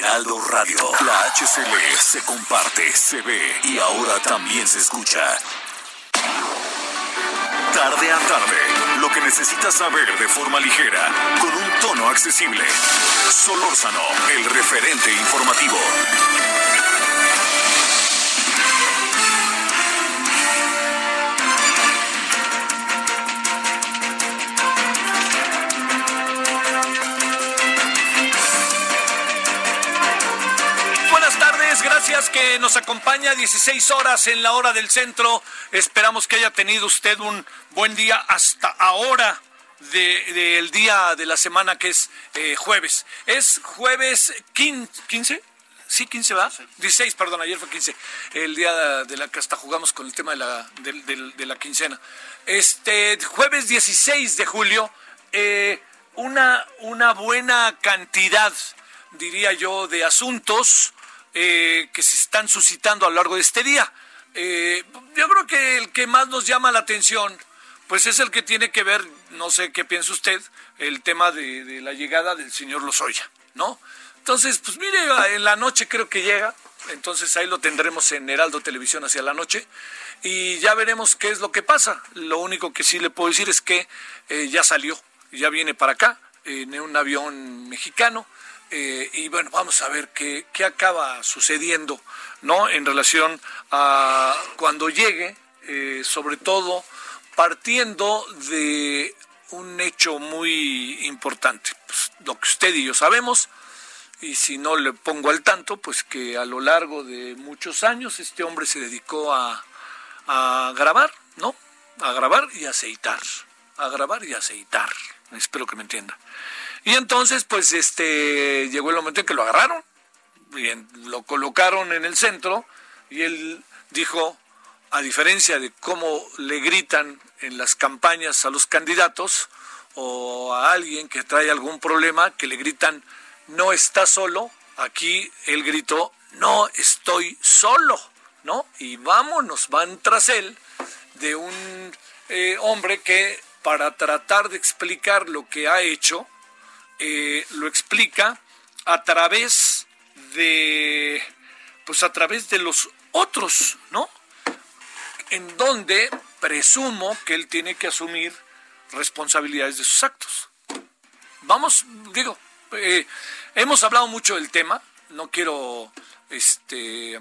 Heraldo Radio, la HCL se comparte, se ve y ahora también se escucha. Tarde a tarde, lo que necesitas saber de forma ligera, con un tono accesible. Solórzano, el referente informativo. Gracias que nos acompaña 16 horas en la hora del centro. Esperamos que haya tenido usted un buen día hasta ahora del de, día de la semana que es eh, jueves. Es jueves 15. Sí, 15, ¿va? 16, perdón, ayer fue 15. El día de la que hasta jugamos con el tema de la, de, de, de la quincena. Este, jueves 16 de julio, eh, una, una buena cantidad, diría yo, de asuntos eh, que se están suscitando a lo largo de este día. Eh, yo creo que el que más nos llama la atención, pues es el que tiene que ver, no sé qué piensa usted, el tema de, la llegada del señor Lozoya, ¿no? Entonces, pues mire, en la noche creo que llega, entonces ahí lo tendremos en Heraldo Televisión hacia la noche y ya veremos qué es lo que pasa. Lo único que sí le puedo decir es que eh, ya salió, ya viene para acá en un avión mexicano. Eh, y bueno, vamos a ver qué, qué, acaba sucediendo, ¿no? En relación a cuando llegue, eh, sobre todo partiendo de un hecho muy importante, pues, lo que usted y yo sabemos, y si no le pongo al tanto, pues que a lo largo de muchos años este hombre se dedicó a, a grabar, ¿no? A grabar y aceitar, a grabar y aceitar, espero que me entienda. Y entonces, pues, este, llegó el momento en que lo agarraron, bien, lo colocaron en el centro y él dijo, a diferencia de cómo le gritan en las campañas a los candidatos o a alguien que trae algún problema, que le gritan, no está solo, aquí él gritó, no estoy solo, ¿no? Y vámonos, van tras él de un eh, hombre que para tratar de explicar lo que ha hecho, eh, lo explica a través de pues a través de los otros, ¿no? En donde presumo que él tiene que asumir responsabilidades de sus actos. Vamos, digo, eh, hemos hablado mucho del tema, no quiero este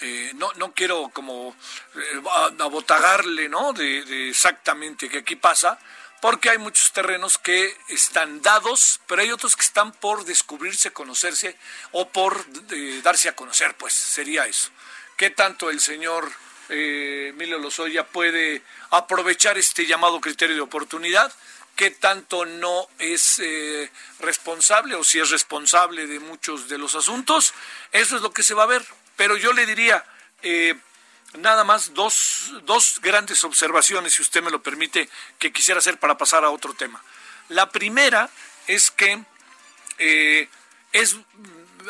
eh, no, no quiero como eh, abotagarle, ¿no? De, de exactamente qué aquí pasa, porque hay muchos terrenos que están dados, pero hay otros que están por descubrirse, conocerse o por eh, darse a conocer, pues sería eso. ¿Qué tanto el señor eh, Emilio Lozoya puede aprovechar este llamado criterio de oportunidad? ¿Qué tanto no es eh, responsable o si es responsable de muchos de los asuntos? Eso es lo que se va a ver. Pero yo le diría, eh, nada más dos, dos grandes observaciones, si usted me lo permite, que quisiera hacer para pasar a otro tema. La primera es que eh, es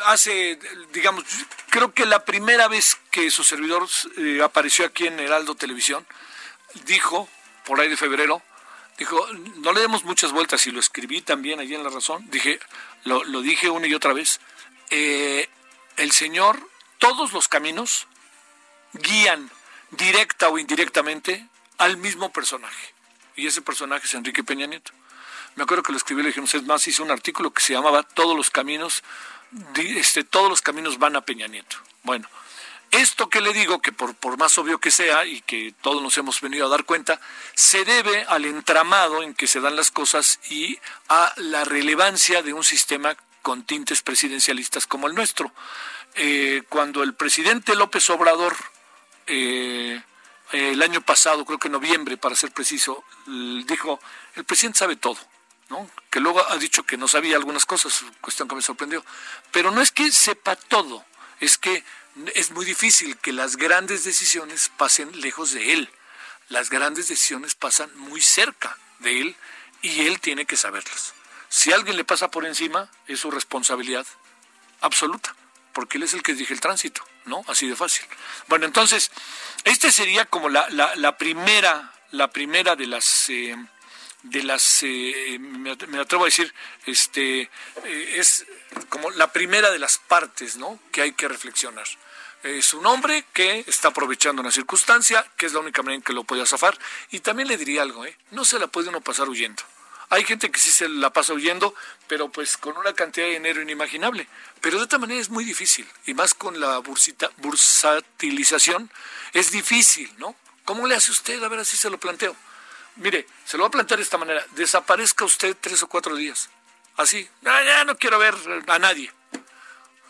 hace, digamos, creo que la primera vez que su servidor eh, apareció aquí en Heraldo Televisión, dijo, por ahí de febrero, dijo, no le demos muchas vueltas, y lo escribí también allí en La Razón, dije, lo, dije una y otra vez, eh, el Señor, todos los caminos guían directa o indirectamente al mismo personaje. Y ese personaje es Enrique Peña Nieto. Me acuerdo que lo escribí, le dijimos, es más, hice un artículo que se llamaba Todos los caminos, este, todos los caminos van a Peña Nieto. Bueno, esto que le digo, que por, por más obvio que sea y que todos nos hemos venido a dar cuenta, se debe al entramado en que se dan las cosas y a la relevancia de un sistema con tintes presidencialistas como el nuestro. Eh, cuando el presidente López Obrador eh, el año pasado, creo que en noviembre, para ser preciso, dijo, el presidente sabe todo, ¿no? Que luego ha dicho que no sabía algunas cosas, cuestión que me sorprendió. Pero no es que sepa todo, es que es muy difícil que las grandes decisiones pasen lejos de él. Las grandes decisiones pasan muy cerca de él y él tiene que saberlas. Si alguien le pasa por encima, es su responsabilidad absoluta, porque él es el que dirige el tránsito, ¿no? Así de fácil. Bueno, entonces, este sería como la, la, primera, la primera de las eh, de las eh, me atrevo a decir, este eh, es como la primera de las partes, ¿no? Que hay que reflexionar. Es un hombre que está aprovechando una circunstancia, que es la única manera en que lo puede zafar. Y también le diría algo, ¿eh? No se la puede uno pasar huyendo. Hay gente que sí se la pasa huyendo, pero pues con una cantidad de dinero inimaginable. Pero de otra manera es muy difícil, y más con la bursita, bursatilización, es difícil, ¿no? ¿Cómo le hace usted? A ver, así se lo planteo. Mire, se lo voy a plantear de esta manera. Desaparezca usted tres o cuatro días. Así. Ah, ya no quiero ver a nadie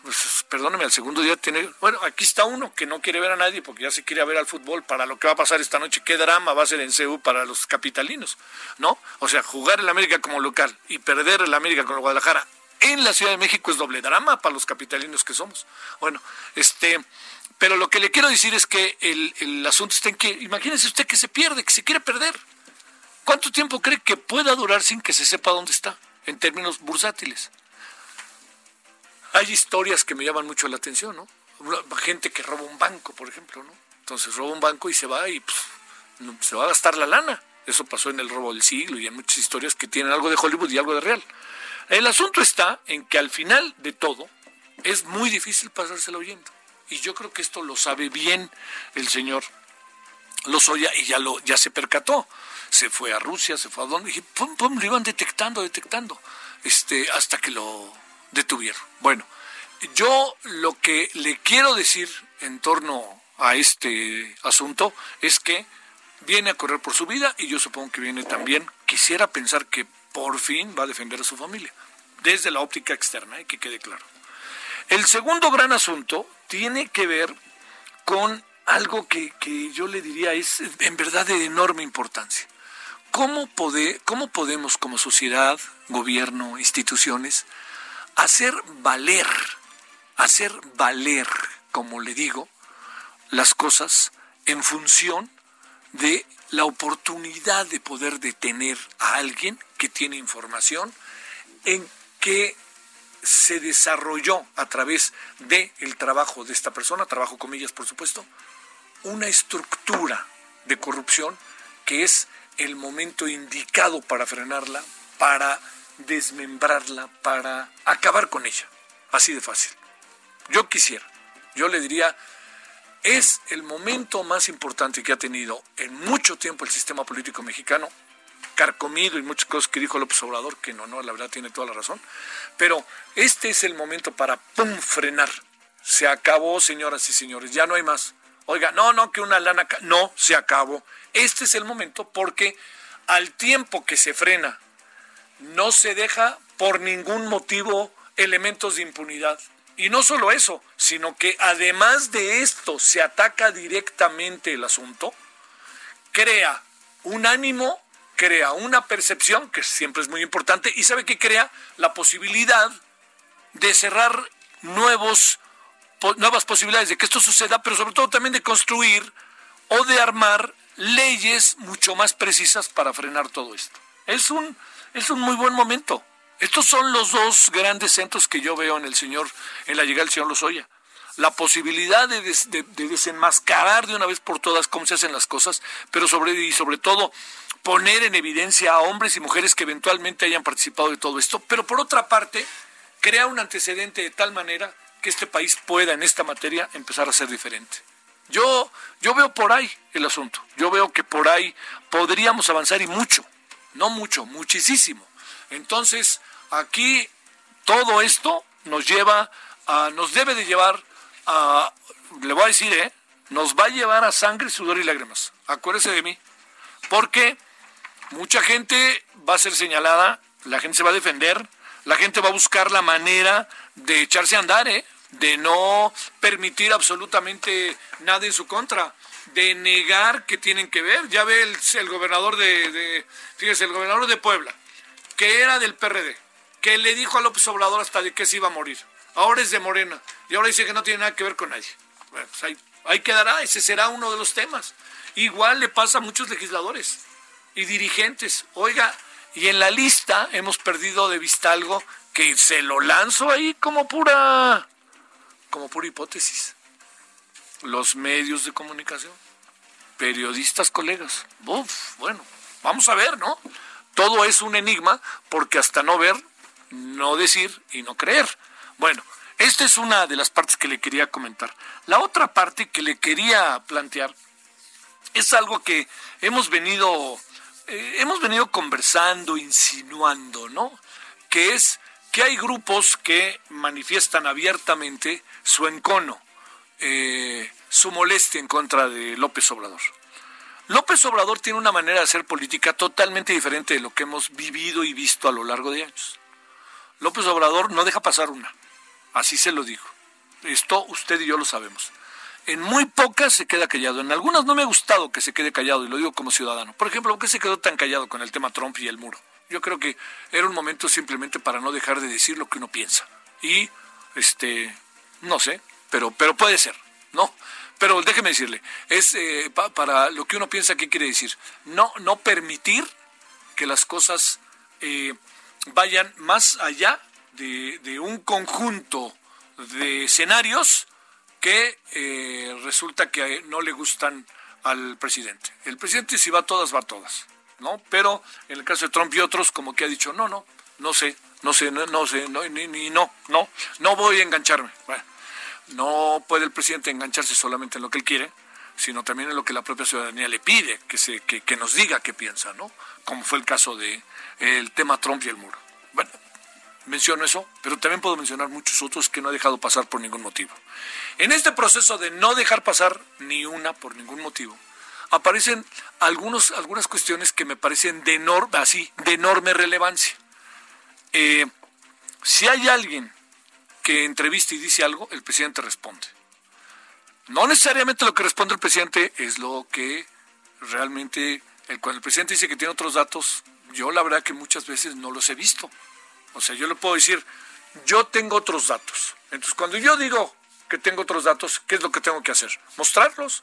pues, perdóneme, al segundo día tiene, bueno, aquí está uno que no quiere ver a nadie porque ya se quiere ver al fútbol para lo que va a pasar esta noche, qué drama va a ser en CEU para los capitalinos, ¿no? O sea, jugar el América como local y perder el América con el Guadalajara en la Ciudad de México es doble drama para los capitalinos que somos. Bueno, este, pero lo que le quiero decir es que el, asunto está en que, imagínese usted que se pierde, que se quiere perder. ¿Cuánto tiempo cree que pueda durar sin que se sepa dónde está, en términos bursátiles? Hay historias que me llaman mucho la atención, ¿no? Gente que roba un banco, por ejemplo, ¿no? Entonces roba un banco y se va y pues, se va a gastar la lana. Eso pasó en el robo del siglo y en muchas historias que tienen algo de Hollywood y algo de real. El asunto está en que al final de todo es muy difícil pasárselo oyendo. Y yo creo que esto lo sabe bien el señor Lozoya y ya, lo, ya se percató. Se fue a Rusia, se fue a donde, y pum, pum, lo iban detectando, detectando, este, hasta que lo detuvieron. Bueno, yo lo que le quiero decir en torno a este asunto es que viene a correr por su vida y yo supongo que viene también, quisiera pensar que por fin va a defender a su familia, desde la óptica externa, eh, que quede claro. El segundo gran asunto tiene que ver con algo que, que yo le diría es en verdad de enorme importancia. ¿Cómo, poder, ¿Cómo podemos como sociedad, gobierno, instituciones, hacer valer, hacer valer, como le digo, las cosas en función de la oportunidad de poder detener a alguien que tiene información en que se desarrolló a través del el trabajo de esta persona, trabajo comillas por supuesto, una estructura de corrupción que es el momento indicado para frenarla, para desmembrarla, para acabar con ella. Así de fácil. Yo quisiera, yo le diría, es el momento más importante que ha tenido en mucho tiempo el sistema político mexicano, carcomido y muchas cosas que dijo López Obrador, que no, no, la verdad tiene toda la razón, pero este es el momento para, ¡pum!, frenar. Se acabó, señoras y señores, ya no hay más. Oiga, no, no, que una lana, no, se acabó. Este es el momento porque al tiempo que se frena no se deja por ningún motivo elementos de impunidad. Y no solo eso, sino que además de esto se ataca directamente el asunto, crea un ánimo, crea una percepción, que siempre es muy importante, y sabe que crea la posibilidad de cerrar nuevos, nuevas posibilidades de que esto suceda, pero sobre todo también de construir o de armar leyes mucho más precisas para frenar todo esto. Es un es un muy buen momento. Estos son los dos grandes centros que yo veo en el señor, en la llegada del señor Lozoya. La posibilidad de, desenmascarar de una vez por todas cómo se hacen las cosas, pero sobre, y sobre todo poner en evidencia a hombres y mujeres que eventualmente hayan participado de todo esto, pero por otra parte, crea un antecedente de tal manera que este país pueda en esta materia empezar a ser diferente. Yo, yo veo por ahí el asunto. Yo veo que por ahí podríamos avanzar y mucho no mucho, muchísimo. Entonces, aquí todo esto nos lleva a, nos debe de llevar a, le voy a decir, ¿eh? nos va a llevar a sangre, sudor y lágrimas. Acuérdese de mí. Porque mucha gente va a ser señalada, la gente se va a defender, la gente va a buscar la manera de echarse a andar, ¿eh? de no permitir absolutamente nada en su contra de negar que tienen que ver. Ya ve el, gobernador de, fíjese, el gobernador de Puebla, que era del PRD, que le dijo a López Obrador hasta de que se iba a morir. Ahora es de Morena y ahora dice que no tiene nada que ver con nadie. Bueno, pues ahí, ahí quedará, ese será uno de los temas. Igual le pasa a muchos legisladores y dirigentes. Oiga, y en la lista hemos perdido de vista algo que se lo lanzo ahí como pura, como pura hipótesis. Los medios de comunicación, periodistas, colegas. Bueno, vamos a ver, ¿no? Todo es un enigma porque hasta no ver, no decir y no creer. Bueno, esta es una de las partes que le quería comentar. La otra parte que le quería plantear es algo que hemos venido, eh, hemos venido conversando, insinuando, ¿no? Que es que hay grupos que manifiestan abiertamente su encono, eh, su molestia en contra de López Obrador. López Obrador tiene una manera de hacer política totalmente diferente de lo que hemos vivido y visto a lo largo de años. López Obrador no deja pasar una, así se lo digo. Esto usted y yo lo sabemos. En muy pocas se queda callado, en algunas no me ha gustado que se quede callado y lo digo como ciudadano. Por ejemplo, ¿por qué se quedó tan callado con el tema Trump y el muro? Yo creo que era un momento simplemente para no dejar de decir lo que uno piensa. Y, este, no sé, pero, pero puede ser, ¿no? Pero déjeme decirle, es eh, para lo que uno piensa, ¿qué quiere decir? No, no permitir que las cosas eh, vayan más allá de, de, un conjunto de escenarios que eh, resulta que no le gustan al presidente. El presidente si va a todas, va a todas. ¿no? Pero en el caso de Trump y otros, como que ha dicho, no, no, no sé, no sé, no, no sé, no, ni, ni, no, no, no voy a engancharme. Bueno, no puede el presidente engancharse solamente en lo que él quiere, sino también en lo que la propia ciudadanía le pide, que, se, que, que nos diga qué piensa, ¿no? Como fue el caso de el tema Trump y el muro. Bueno, menciono eso, pero también puedo mencionar muchos otros que no ha dejado pasar por ningún motivo. En este proceso de no dejar pasar ni una por ningún motivo, aparecen algunos, algunas cuestiones que me parecen de enorme, así, de enorme relevancia. Eh, si hay alguien que entrevista y dice algo, el presidente responde. No necesariamente lo que responde el presidente es lo que realmente, el, cuando el presidente dice que tiene otros datos, yo la verdad que muchas veces no los he visto. O sea, yo le puedo decir, yo tengo otros datos. Entonces, cuando yo digo que tengo otros datos, ¿qué es lo que tengo que hacer? Mostrarlos,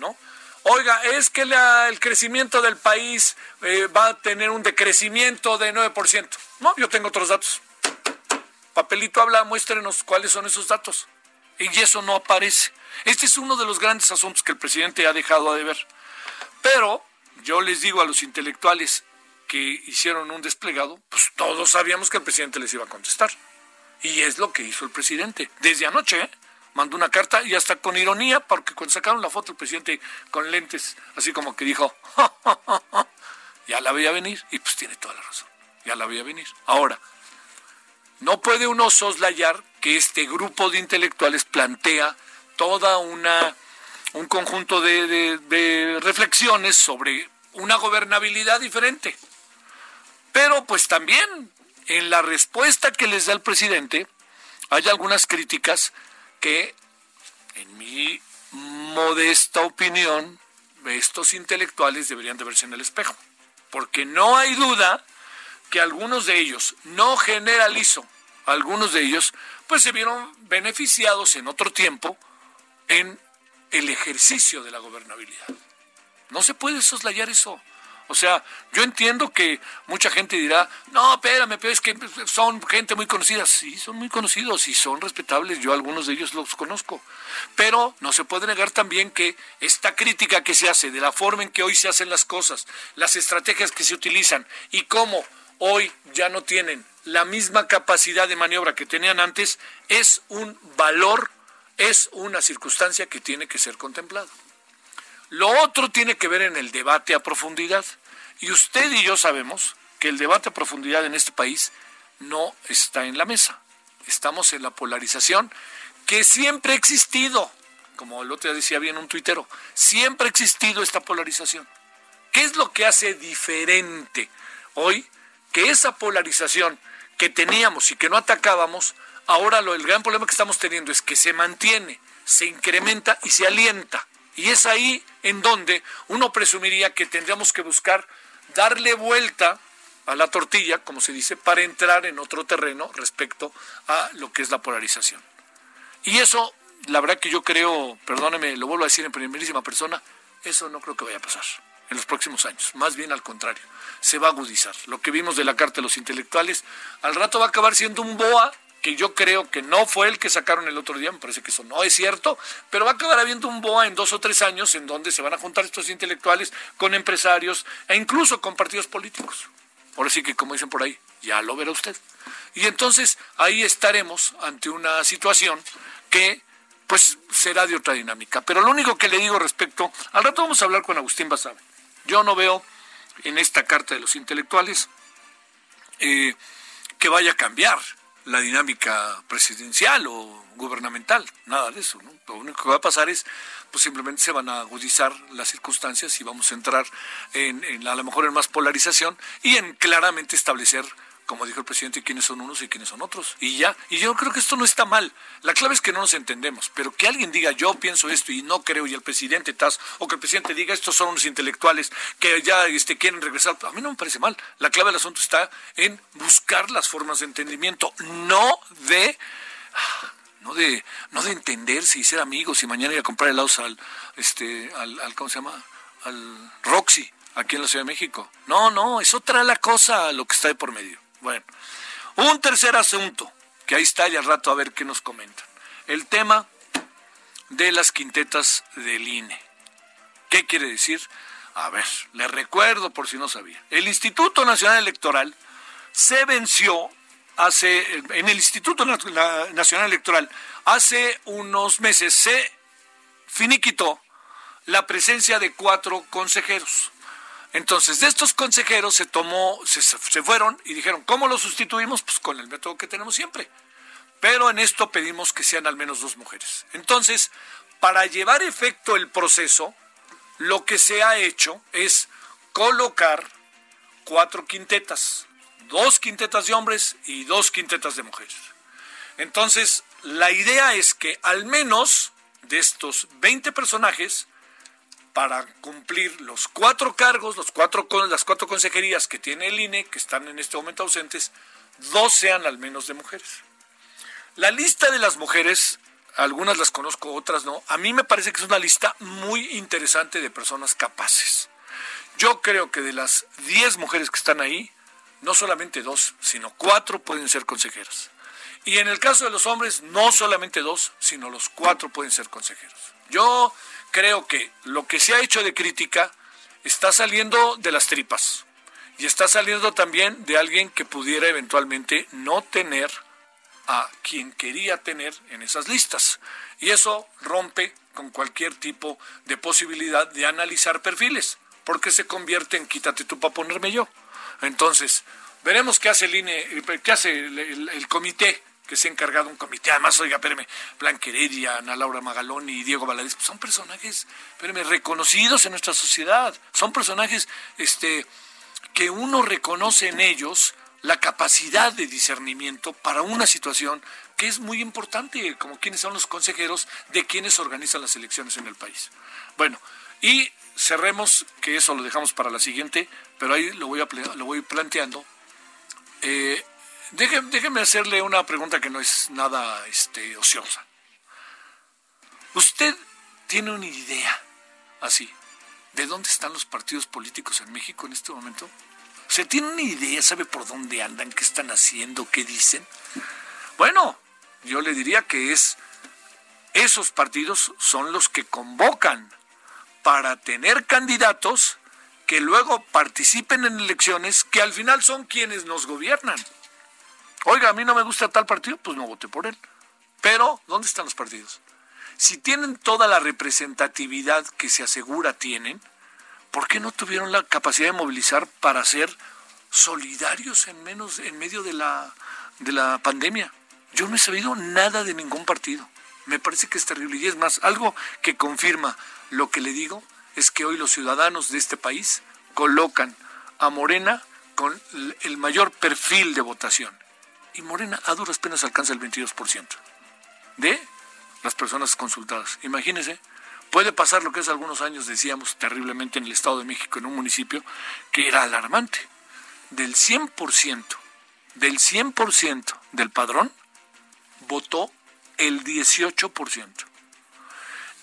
¿no? Oiga, es que el crecimiento del país eh, va a tener un decrecimiento de 9%. No, yo tengo otros datos. Papelito habla, muéstrenos cuáles son esos datos. Y eso no aparece. Este es uno de los grandes asuntos que el presidente ha dejado de ver. Pero yo les digo a los intelectuales que hicieron un desplegado, pues todos sabíamos que el presidente les iba a contestar. Y es lo que hizo el presidente. Desde anoche, ¿eh? mandó una carta y hasta con ironía, porque cuando sacaron la foto el presidente con lentes, así como que dijo, ya la veía venir, y pues tiene toda la razón, ya la veía venir. Ahora, no puede uno soslayar que este grupo de intelectuales plantea toda una un conjunto de, reflexiones sobre una gobernabilidad diferente. Pero pues también en la respuesta que les da el presidente hay algunas críticas que, en mi modesta opinión, estos intelectuales deberían de verse en el espejo. Porque no hay duda que algunos de ellos, no generalizo, algunos de ellos, pues se vieron beneficiados en otro tiempo en el ejercicio de la gobernabilidad. No se puede soslayar eso. O sea, yo entiendo que mucha gente dirá, no, espérame, pero es que son gente muy conocida. Sí, son muy conocidos y son respetables. Yo algunos de ellos los conozco. Pero no se puede negar también que esta crítica que se hace de la forma en que hoy se hacen las cosas, las estrategias que se utilizan y cómo hoy ya no tienen la misma capacidad de maniobra que tenían antes, es un valor, es una circunstancia que tiene que ser contemplada. Lo otro tiene que ver en el debate a profundidad. Y usted y yo sabemos que el debate a profundidad en este país no está en la mesa. Estamos en la polarización que siempre ha existido. Como el otro día decía bien un tuitero, siempre ha existido esta polarización. ¿Qué es lo que hace diferente hoy que esa polarización que teníamos y que no atacábamos, ahora lo, el gran problema que estamos teniendo es que se mantiene, se incrementa y se alienta? Y es ahí en donde uno presumiría que tendríamos que buscar darle vuelta a la tortilla, como se dice, para entrar en otro terreno respecto a lo que es la polarización. Y eso, la verdad que yo creo, perdóneme, lo vuelvo a decir en primerísima persona, eso no creo que vaya a pasar en los próximos años. Más bien al contrario, se va a agudizar. Lo que vimos de la Carta de los Intelectuales, al rato va a acabar siendo un BOA, que yo creo que no fue el que sacaron el otro día, me parece que eso no es cierto, pero va a acabar habiendo un BOA en dos o tres años en donde se van a juntar estos intelectuales con empresarios e incluso con partidos políticos. Ahora sí que, como dicen por ahí, ya lo verá usted. Y entonces ahí estaremos ante una situación que pues será de otra dinámica. Pero lo único que le digo respecto, al rato vamos a hablar con Agustín Basabe. Yo no veo en esta carta de los intelectuales eh, que vaya a cambiar la dinámica presidencial o gubernamental, nada de eso. Lo único que va a pasar es, pues simplemente se van a agudizar las circunstancias y vamos a entrar en, en a lo mejor en más polarización y en claramente establecer como dijo el presidente, quiénes son unos y quiénes son otros. Y ya, y yo creo que esto no está mal. La clave es que no nos entendemos, pero que alguien diga yo pienso esto y no creo, y el presidente tas, o que el presidente diga estos son unos intelectuales que ya este, quieren regresar, a mí no me parece mal. La clave del asunto está en buscar las formas de entendimiento, no de no de no de entenderse y ser amigos y mañana ir a comprar helados al este al, al ¿cómo se llama? al Roxy aquí en la Ciudad de México. No, no, es otra la cosa lo que está de por medio. Bueno, un tercer asunto, que ahí está y al rato a ver qué nos comentan. El tema de las quintetas del INE. ¿Qué quiere decir? A ver, le recuerdo por si no sabía. El Instituto Nacional Electoral se venció hace, en el Instituto Nacional Electoral, hace unos meses se finiquitó la presencia de cuatro consejeros. Entonces, de estos consejeros se tomó, se, fueron y dijeron, ¿cómo lo sustituimos? Pues con el método que tenemos siempre. Pero en esto pedimos que sean al menos dos mujeres. Entonces, para llevar efecto el proceso, lo que se ha hecho es colocar cuatro quintetas, dos quintetas de hombres y dos quintetas de mujeres. Entonces, la idea es que al menos de estos 20 personajes, para cumplir los cuatro cargos, los cuatro, las cuatro consejerías que tiene el INE, que están en este momento ausentes, dos sean al menos de mujeres. La lista de las mujeres, algunas las conozco, otras no, a mí me parece que es una lista muy interesante de personas capaces. Yo creo que de las diez mujeres que están ahí, no solamente dos, sino cuatro pueden ser consejeras. Y en el caso de los hombres, no solamente dos, sino los cuatro pueden ser consejeros. Yo creo que lo que se ha hecho de crítica está saliendo de las tripas y está saliendo también de alguien que pudiera eventualmente no tener a quien quería tener en esas listas. Y eso rompe con cualquier tipo de posibilidad de analizar perfiles, porque se convierte en quítate tú para ponerme yo. Entonces, veremos qué hace el INE, qué hace el comité que se ha encargado un comité. Además, oiga, espérame, Blanca Heredia, Ana Laura Magaloni y Diego Valadez, pues son personajes, espérame, reconocidos en nuestra sociedad. Son personajes este, que uno reconoce en ellos la capacidad de discernimiento para una situación que es muy importante, como quienes son los consejeros de quienes organizan las elecciones en el país. Bueno, y cerremos, que eso lo dejamos para la siguiente, pero ahí lo voy, a, lo voy planteando. Eh, déjeme, hacerle una pregunta que no es nada este, ociosa. ¿Usted tiene una idea así de dónde están los partidos políticos en México en este momento? ¿Se tiene una idea? ¿Sabe por dónde andan? ¿Qué están haciendo? ¿Qué dicen? Bueno, yo le diría que es esos partidos son los que convocan para tener candidatos que luego participen en elecciones que al final son quienes nos gobiernan. Oiga, a mí no me gusta tal partido, pues no voté por él. Pero, ¿dónde están los partidos? Si tienen toda la representatividad que se asegura tienen, ¿por qué no tuvieron la capacidad de movilizar para ser solidarios en menos en medio de la de la pandemia? Yo no he sabido nada de ningún partido. Me parece que es terrible y es más algo que confirma lo que le digo es que hoy los ciudadanos de este país colocan a Morena con el mayor perfil de votación y Morena a duras penas alcanza el 22% de las personas consultadas. Imagínense, puede pasar lo que hace algunos años decíamos terriblemente en el Estado de México, en un municipio que era alarmante. del 100%, del 100% del padrón, votó el 18%.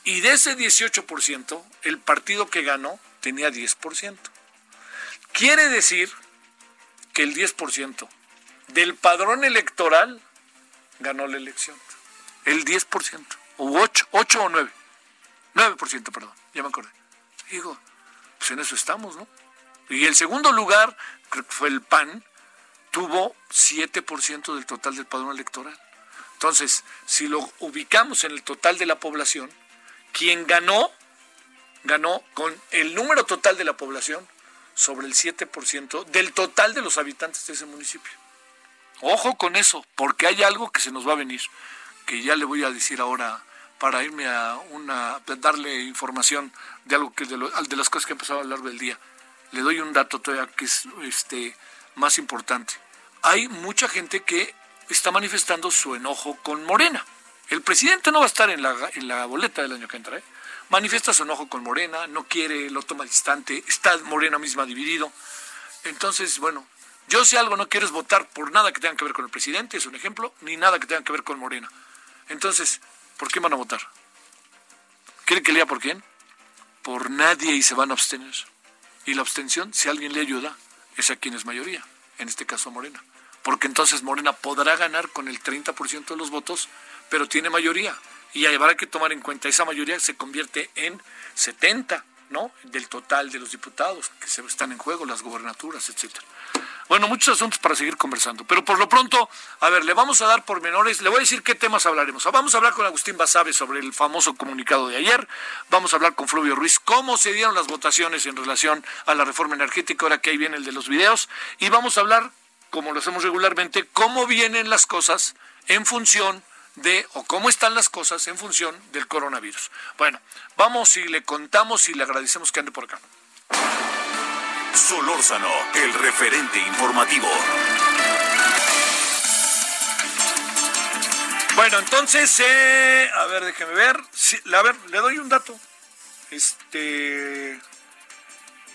Y de ese 18%, el partido que ganó tenía 10%. Quiere decir que el 10% del padrón electoral ganó la elección. El 10%, o 8, 8 o 9. 9%, perdón, ya me acordé. Digo, pues en eso estamos, ¿no? Y el segundo lugar, creo que fue el PAN, tuvo 7% del total del padrón electoral. Entonces, si lo ubicamos en el total de la población, quien ganó, ganó con el número total de la población sobre el 7% del total de los habitantes de ese municipio. Ojo con eso, porque hay algo que se nos va a venir, que ya le voy a decir ahora para irme a una darle información de algo que de, de las cosas que he empezado a hablar del día. Le doy un dato todavía que es este más importante. Hay mucha gente que está manifestando su enojo con Morena. El presidente no va a estar en la, en la boleta del año que entra. ¿eh? Manifiesta su enojo con Morena, no quiere, lo toma distante, está Morena misma dividido. Entonces, bueno, yo si algo no quiero es votar por nada que tenga que ver con el presidente, es un ejemplo, ni nada que tenga que ver con Morena. Entonces, ¿por qué van a votar? ¿Quiere que lea por quién? Por nadie y se van a abstener. Y la abstención, si alguien le ayuda, es a quien es mayoría, en este caso Morena. Porque entonces Morena podrá ganar con el 30% de los votos, pero tiene mayoría. Y habrá que tomar en cuenta, esa mayoría se convierte en 70, ¿no? Del total de los diputados que se están en juego, las gobernaturas, etcétera. Bueno, muchos asuntos para seguir conversando, pero por lo pronto, a ver, le vamos a dar pormenores, le voy a decir qué temas hablaremos. Vamos a hablar con Agustín Basabe sobre el famoso comunicado de ayer, vamos a hablar con Fluvio Ruiz cómo se dieron las votaciones en relación a la reforma energética, ahora que ahí viene el de los videos, y vamos a hablar, como lo hacemos regularmente, cómo vienen las cosas en función de, o cómo están las cosas en función del coronavirus. Bueno, vamos y le contamos y le agradecemos que ande por acá. Solórzano, el referente informativo. Bueno, entonces, eh, a ver, déjeme ver. a ver, le doy un dato. Este.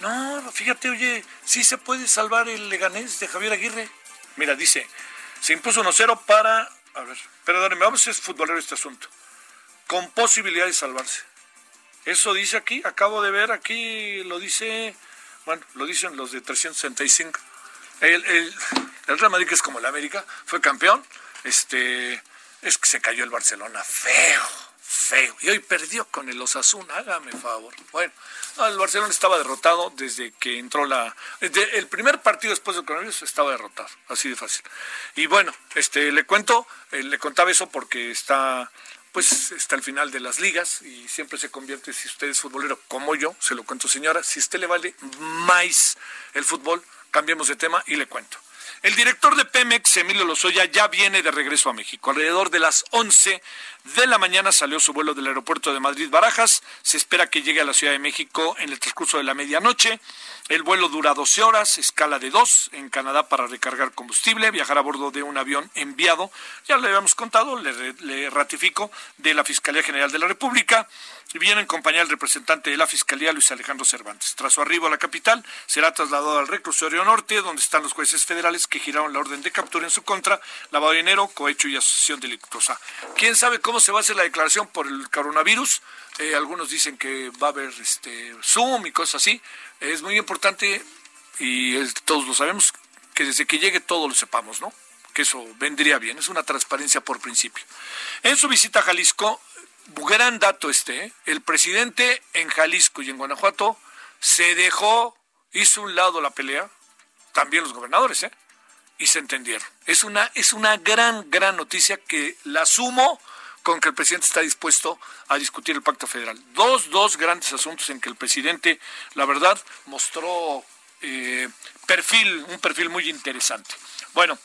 No, fíjate, oye, sí se puede salvar el Leganés de Javier Aguirre. Mira, dice, se impuso 1-0 para. A ver, perdóneme, vamos a es futbolero este asunto. Con posibilidad de salvarse. Eso dice aquí, acabo de ver aquí, lo dice bueno, lo dicen los de 365. El, el, el Real Madrid, que es como el América, fue campeón. Este, es que se cayó el Barcelona feo, feo. Y hoy perdió con el Osasuna, hágame favor. Bueno, el Barcelona estaba derrotado desde que entró la... el primer partido después del coronavirus estaba derrotado, así de fácil. Y bueno, este, le cuento, eh, le contaba eso porque está pues está al final de las ligas y siempre se convierte, si usted es futbolero como yo, se lo cuento señora, si a usted le vale más el fútbol, cambiemos de tema y le cuento. El director de Pemex, Emilio Lozoya, ya viene de regreso a México. Alrededor de las 11 de la mañana salió su vuelo del aeropuerto de Madrid Barajas. Se espera que llegue a la Ciudad de México en el transcurso de la medianoche. El vuelo dura 12 horas, escala de 2 en Canadá para recargar combustible, viajar a bordo de un avión enviado, ya le habíamos contado, le, ratifico, de la Fiscalía General de la República. Y viene en compañía del representante de la Fiscalía, Luis Alejandro Cervantes. Tras su arribo a la capital, será trasladado al reclusorio norte, donde están los jueces federales que giraron la orden de captura en su contra, lavado de dinero, cohecho y asociación delictuosa. ¿Quién sabe cómo se va a hacer la declaración por el coronavirus? Eh, algunos dicen que va a haber este Zoom y cosas así. Es muy importante y todos lo sabemos que desde que llegue todo lo sepamos, ¿no? Que eso vendría bien, es una transparencia por principio. En su visita a Jalisco, gran dato este, ¿eh? el presidente en Jalisco y en Guanajuato se dejó, hizo un lado la pelea, también los gobernadores, ¿eh? Y se entendieron. Es una, es una gran, gran noticia que la sumo con que el presidente está dispuesto a discutir el pacto federal. Dos, dos grandes asuntos en que el presidente, la verdad, mostró eh, perfil, un perfil muy interesante. Bueno,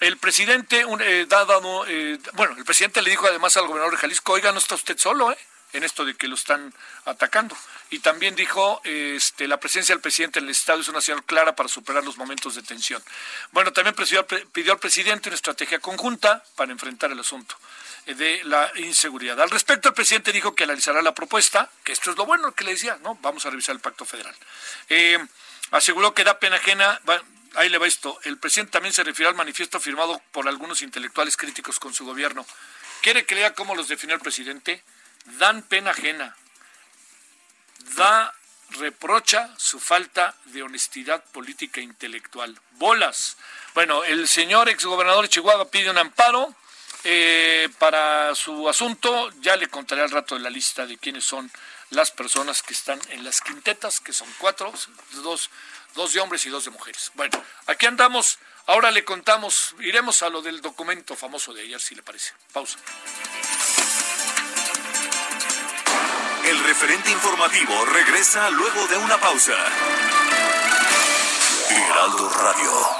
el presidente, eh, dado, eh, bueno, el presidente le dijo además al gobernador de Jalisco, oiga, no está usted solo, ¿eh? en esto de que lo están atacando. Y también dijo, este, la presencia del presidente en el Estado es una señal clara para superar los momentos de tensión. Bueno, también pidió al presidente una estrategia conjunta para enfrentar el asunto de la inseguridad. Al respecto, el presidente dijo que analizará la propuesta, que esto es lo bueno que le decía, ¿no? Vamos a revisar el pacto federal. Eh, aseguró que da pena ajena, ahí le va esto. El presidente también se refirió al manifiesto firmado por algunos intelectuales críticos con su gobierno. ¿Quiere que lea cómo los definió el presidente? Dan pena ajena. Da, reprocha su falta de honestidad política e intelectual. Bolas. Bueno, el señor exgobernador de Chihuahua pide un amparo eh, para su asunto. Ya le contaré al rato de la lista de quiénes son las personas que están en las quintetas, que son cuatro, dos, dos de hombres y dos de mujeres. Bueno, aquí andamos. Ahora le contamos, iremos a lo del documento famoso de ayer, si le parece. Pausa. El referente informativo regresa luego de una pausa. Heraldo Radio.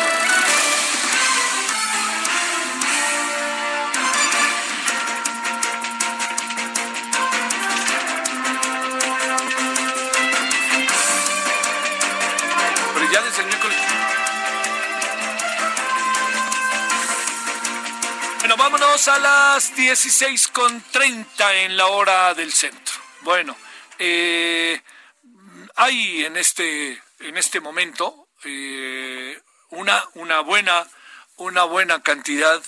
A las 16.30 en la hora del centro. Bueno, eh, hay en este, en este momento eh, una, una, buena, una buena cantidad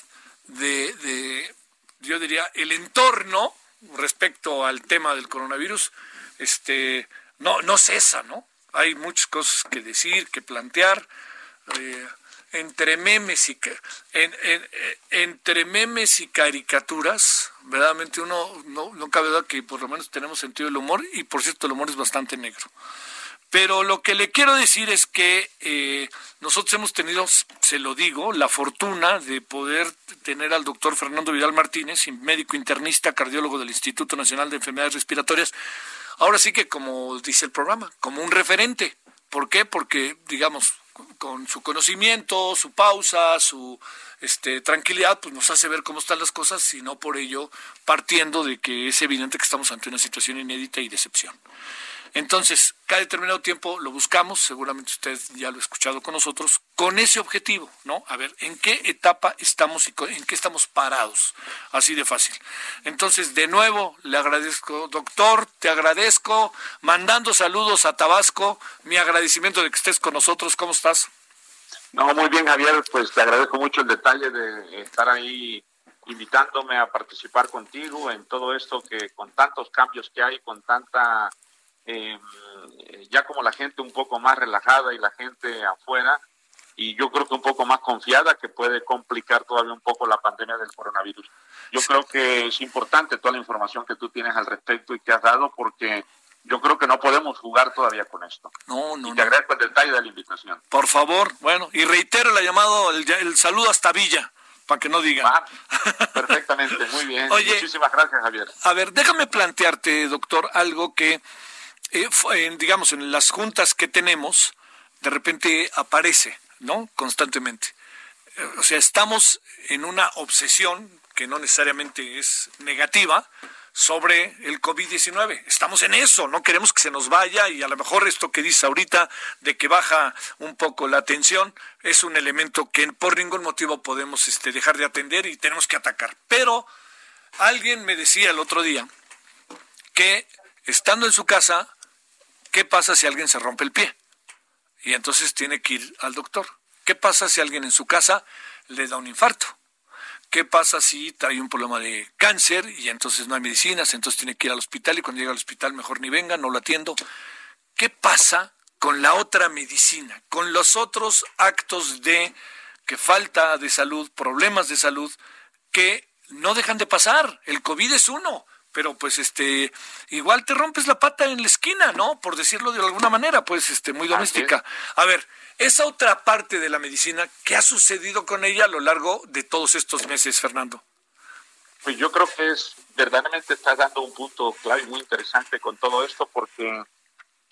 de, de, yo diría, el entorno respecto al tema del coronavirus, este, no, no cesa, ¿no? Hay muchas cosas que decir, que plantear. Eh, entre memes y entre memes y caricaturas, verdaderamente uno no, cabe duda que por lo menos tenemos sentido del humor y por cierto el humor es bastante negro. Pero lo que le quiero decir es que eh, nosotros hemos tenido, se lo digo, la fortuna de poder tener al doctor Fernando Vidal Martínez, médico internista, cardiólogo del Instituto Nacional de Enfermedades Respiratorias, ahora sí que como dice el programa, como un referente. ¿Por qué? Porque, digamos, con su conocimiento, su pausa, su este, tranquilidad, pues nos hace ver cómo están las cosas y no por ello partiendo de que es evidente que estamos ante una situación inédita y decepción. Entonces, cada determinado tiempo lo buscamos, seguramente usted ya lo ha escuchado con nosotros, con ese objetivo, ¿no? A ver, ¿en qué etapa estamos y en qué estamos parados? Así de fácil. Entonces, de nuevo, le agradezco, doctor, te agradezco, mandando saludos a Tabasco, mi agradecimiento de que estés con nosotros, ¿cómo estás? No, muy bien, Javier, pues te agradezco mucho el detalle de estar ahí invitándome a participar contigo en todo esto que con tantos cambios que hay, con tanta eh, ya como la gente un poco más relajada y la gente afuera, y yo creo que un poco más confiada, que puede complicar todavía un poco la pandemia del coronavirus. Yo creo que es importante toda la información que tú tienes al respecto y que has dado, porque yo creo que no podemos jugar todavía con esto. No, no. Y te agradezco el detalle de la invitación. Por favor, bueno, y reitero la llamado, el, saludo hasta Villa para que no digan. Ah, perfectamente, muy bien. Muchísimas gracias, Javier. A ver, déjame plantearte, doctor, algo que eh, digamos, en las juntas que tenemos, de repente aparece, ¿no? Constantemente. Eh, o sea, estamos en una obsesión que no necesariamente es negativa sobre el COVID-19. Estamos en eso, no queremos que se nos vaya y a lo mejor esto que dice ahorita de que baja un poco la atención es un elemento que por ningún motivo podemos este, dejar de atender y tenemos que atacar. Pero alguien me decía el otro día que estando en su casa ¿Qué pasa si alguien se rompe el pie? Y entonces tiene que ir al doctor. ¿Qué pasa si alguien en su casa le da un infarto? ¿Qué pasa si trae un problema de cáncer y entonces no hay medicinas, entonces tiene que ir al hospital y cuando llega al hospital mejor ni venga, no lo atiendo? ¿Qué pasa con la otra medicina, con los otros actos de que falta de salud, problemas de salud que no dejan de pasar? El COVID es uno pero pues este igual te rompes la pata en la esquina, ¿no? Por decirlo de alguna manera, pues este muy doméstica. A ver, esa otra parte de la medicina, ¿qué ha sucedido con ella a lo largo de todos estos meses, Fernando? Pues yo creo que es verdaderamente está dando un punto clave muy interesante con todo esto porque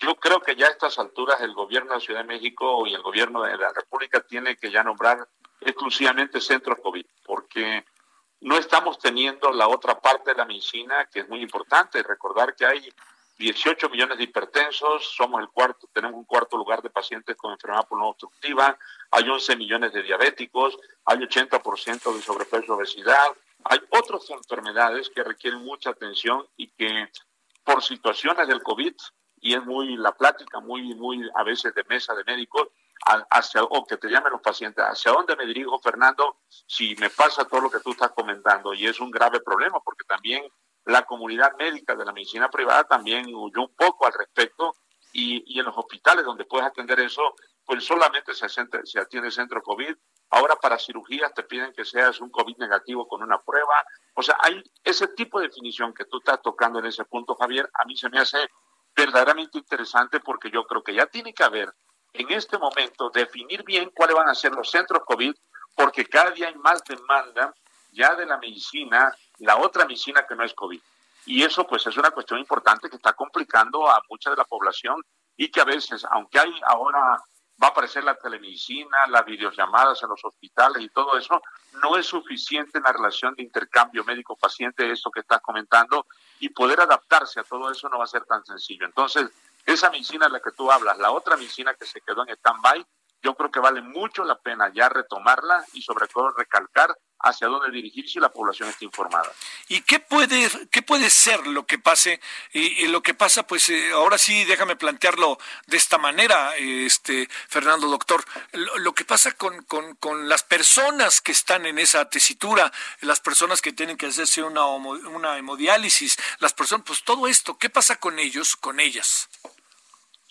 Yo creo que ya a estas alturas el gobierno de la Ciudad de México y el gobierno de la República tiene que ya nombrar exclusivamente centros COVID, porque no estamos teniendo la otra parte de la medicina que es muy importante. Recordar que hay 18 millones de hipertensos, somos el cuarto, tenemos un cuarto lugar de pacientes con enfermedad pulmonar obstructiva, hay 11 millones de diabéticos, hay 80% de sobrepeso obesidad, hay otras enfermedades que requieren mucha atención y que por situaciones del COVID, y es muy la plática, muy, muy a veces de mesa de médicos, hacia, o que te llamen los pacientes, ¿hacia dónde me dirijo, Fernando, si me pasa todo lo que tú estás comentando? Y es un grave problema porque también la comunidad médica de la medicina privada también huyó un poco al respecto y, y en los hospitales donde puedes atender eso, pues solamente se, se atiende centro COVID. Ahora para cirugías te piden que seas un COVID negativo con una prueba. O sea, hay ese tipo de definición que tú estás tocando en ese punto, Javier, a mí se me hace verdaderamente interesante porque yo creo que ya tiene que haber en este momento definir bien cuáles van a ser los centros COVID, porque cada día hay más demanda ya de la medicina, la otra medicina que no es COVID. Y eso pues es una cuestión importante que está complicando a mucha de la población y que a veces, aunque hay ahora va a aparecer la telemedicina, las videollamadas en los hospitales y todo eso, no es suficiente en la relación de intercambio médico-paciente, esto que estás comentando, y poder adaptarse a todo eso no va a ser tan sencillo. Entonces, esa medicina de la que tú hablas, la otra medicina que se quedó en stand-by, yo creo que vale mucho la pena ya retomarla y sobre todo recalcar hacia dónde dirigirse y la población esté informada. ¿Y qué puede, qué puede ser lo que pase? Y, lo que pasa, pues eh, ahora sí, déjame plantearlo de esta manera, este Fernando Doctor. Lo, que pasa con, con, con, las personas que están en esa tesitura, las personas que tienen que hacerse una, una hemodiálisis, las personas, pues todo esto, ¿qué pasa con ellos, con ellas?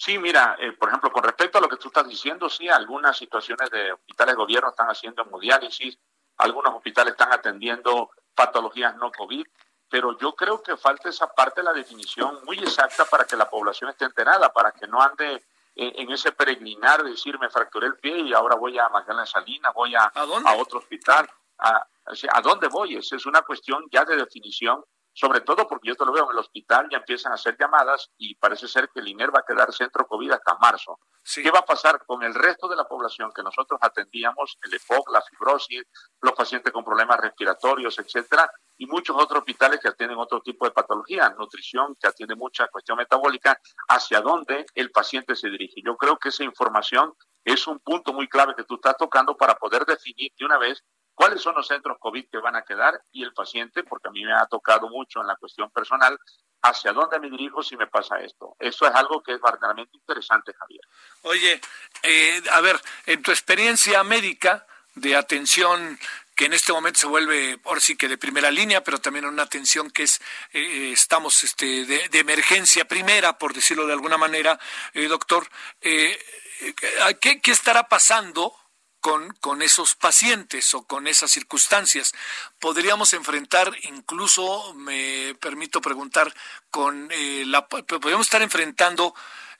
Sí, mira, eh, por ejemplo, con respecto a lo que tú estás diciendo, sí, algunas situaciones de hospitales de gobierno están haciendo hemodiálisis, algunos hospitales están atendiendo patologías no COVID, pero yo creo que falta esa parte de la definición muy exacta para que la población esté enterada, para que no ande en, ese peregrinar de decir me fracturé el pie y ahora voy a Magdalena Salinas, voy a, ¿A, otro hospital. A, ¿A dónde voy? Esa es una cuestión ya de definición sobre todo porque yo te lo veo en el hospital, ya empiezan a hacer llamadas y parece ser que el INER va a quedar centro COVID hasta marzo. ¿Qué va a pasar con el resto de la población que nosotros atendíamos, el EPOC, la fibrosis, los pacientes con problemas respiratorios, etcétera, y muchos otros hospitales que atienden otro tipo de patología, nutrición, que atiende mucha cuestión metabólica, hacia dónde el paciente se dirige? Yo creo que esa información es un punto muy clave que tú estás tocando para poder definir de una vez cuáles son los centros COVID que van a quedar y el paciente, porque a mí me ha tocado mucho en la cuestión personal, hacia dónde me dirijo si me pasa esto. Eso es algo que es verdaderamente interesante, Javier. Oye, eh, a ver, en tu experiencia médica de atención que en este momento se vuelve, ahora sí que de primera línea, pero también una atención que es, eh, estamos este, de, emergencia primera, por decirlo de alguna manera, eh, doctor, ¿qué, ¿qué estará pasando con, con esos pacientes o con esas circunstancias. Podríamos enfrentar, incluso me permito preguntar, con eh, la, podríamos estar enfrentando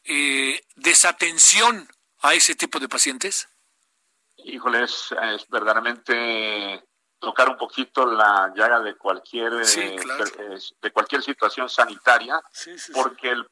eh, desatención a ese tipo de pacientes. Híjole, es, verdaderamente tocar un poquito la llaga de cualquier eh, de cualquier situación sanitaria porque el,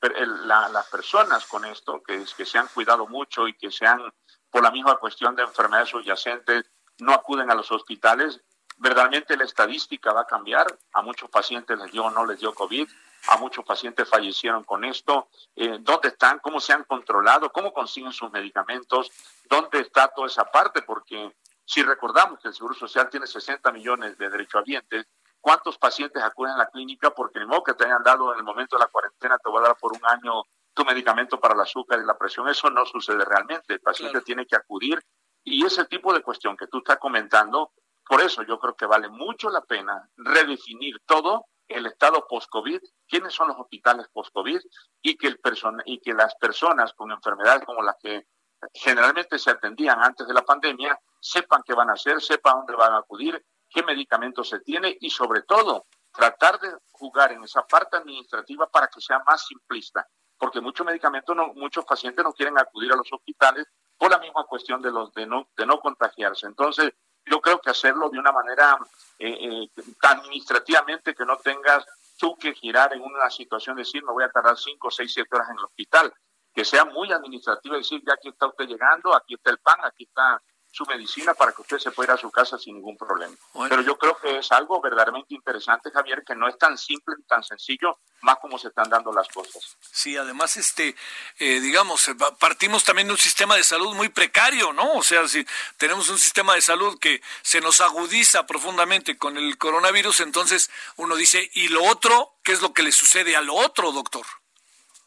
las personas con esto que, que se han cuidado mucho y que se han por la misma cuestión de enfermedades subyacentes no acuden a los hospitales. Verdaderamente la estadística va a cambiar. A muchos pacientes les dio o no les dio COVID. A muchos pacientes fallecieron con esto. Eh, ¿Dónde están? ¿Cómo se han controlado? ¿Cómo consiguen sus medicamentos? ¿Dónde está toda esa parte? Porque si recordamos que el Seguro Social tiene 60 millones de derechohabientes, ¿cuántos pacientes acuden a la clínica? Porque el modo que te hayan dado en el momento de la cuarentena te va a dar por un año tu medicamento para el azúcar y la presión. Eso no sucede realmente. El paciente tiene que acudir y ese tipo de cuestión que tú estás comentando, por eso yo creo que vale mucho la pena redefinir todo el estado post-COVID, quiénes son los hospitales post-COVID y, que el y que las personas con enfermedades como las que generalmente se atendían antes de la pandemia sepan qué van a hacer, sepan dónde van a acudir, qué medicamentos se tiene y sobre todo tratar de jugar en esa parte administrativa para que sea más simplista porque muchos medicamentos, no, muchos pacientes no quieren acudir a los hospitales por la misma cuestión de, los, de, no, de no contagiarse. Entonces, yo creo que hacerlo de una manera eh, eh, administrativamente que no tengas tú que girar en una situación de decir, me voy a tardar cinco, seis, siete horas en el hospital, que sea muy administrativa, decir, ya aquí está usted llegando, aquí está el pan, aquí está su medicina para que usted se pueda ir a su casa sin ningún problema. Pero yo creo que es algo verdaderamente interesante, Javier, que no es tan simple ni tan sencillo, más como se están dando las cosas. Sí, además, este, eh, digamos, eh, partimos también de un sistema de salud muy precario, ¿no? O sea, si tenemos un sistema de salud que se nos agudiza profundamente con el coronavirus, entonces uno dice, ¿y lo otro? ¿Qué es lo que le sucede a lo otro, doctor?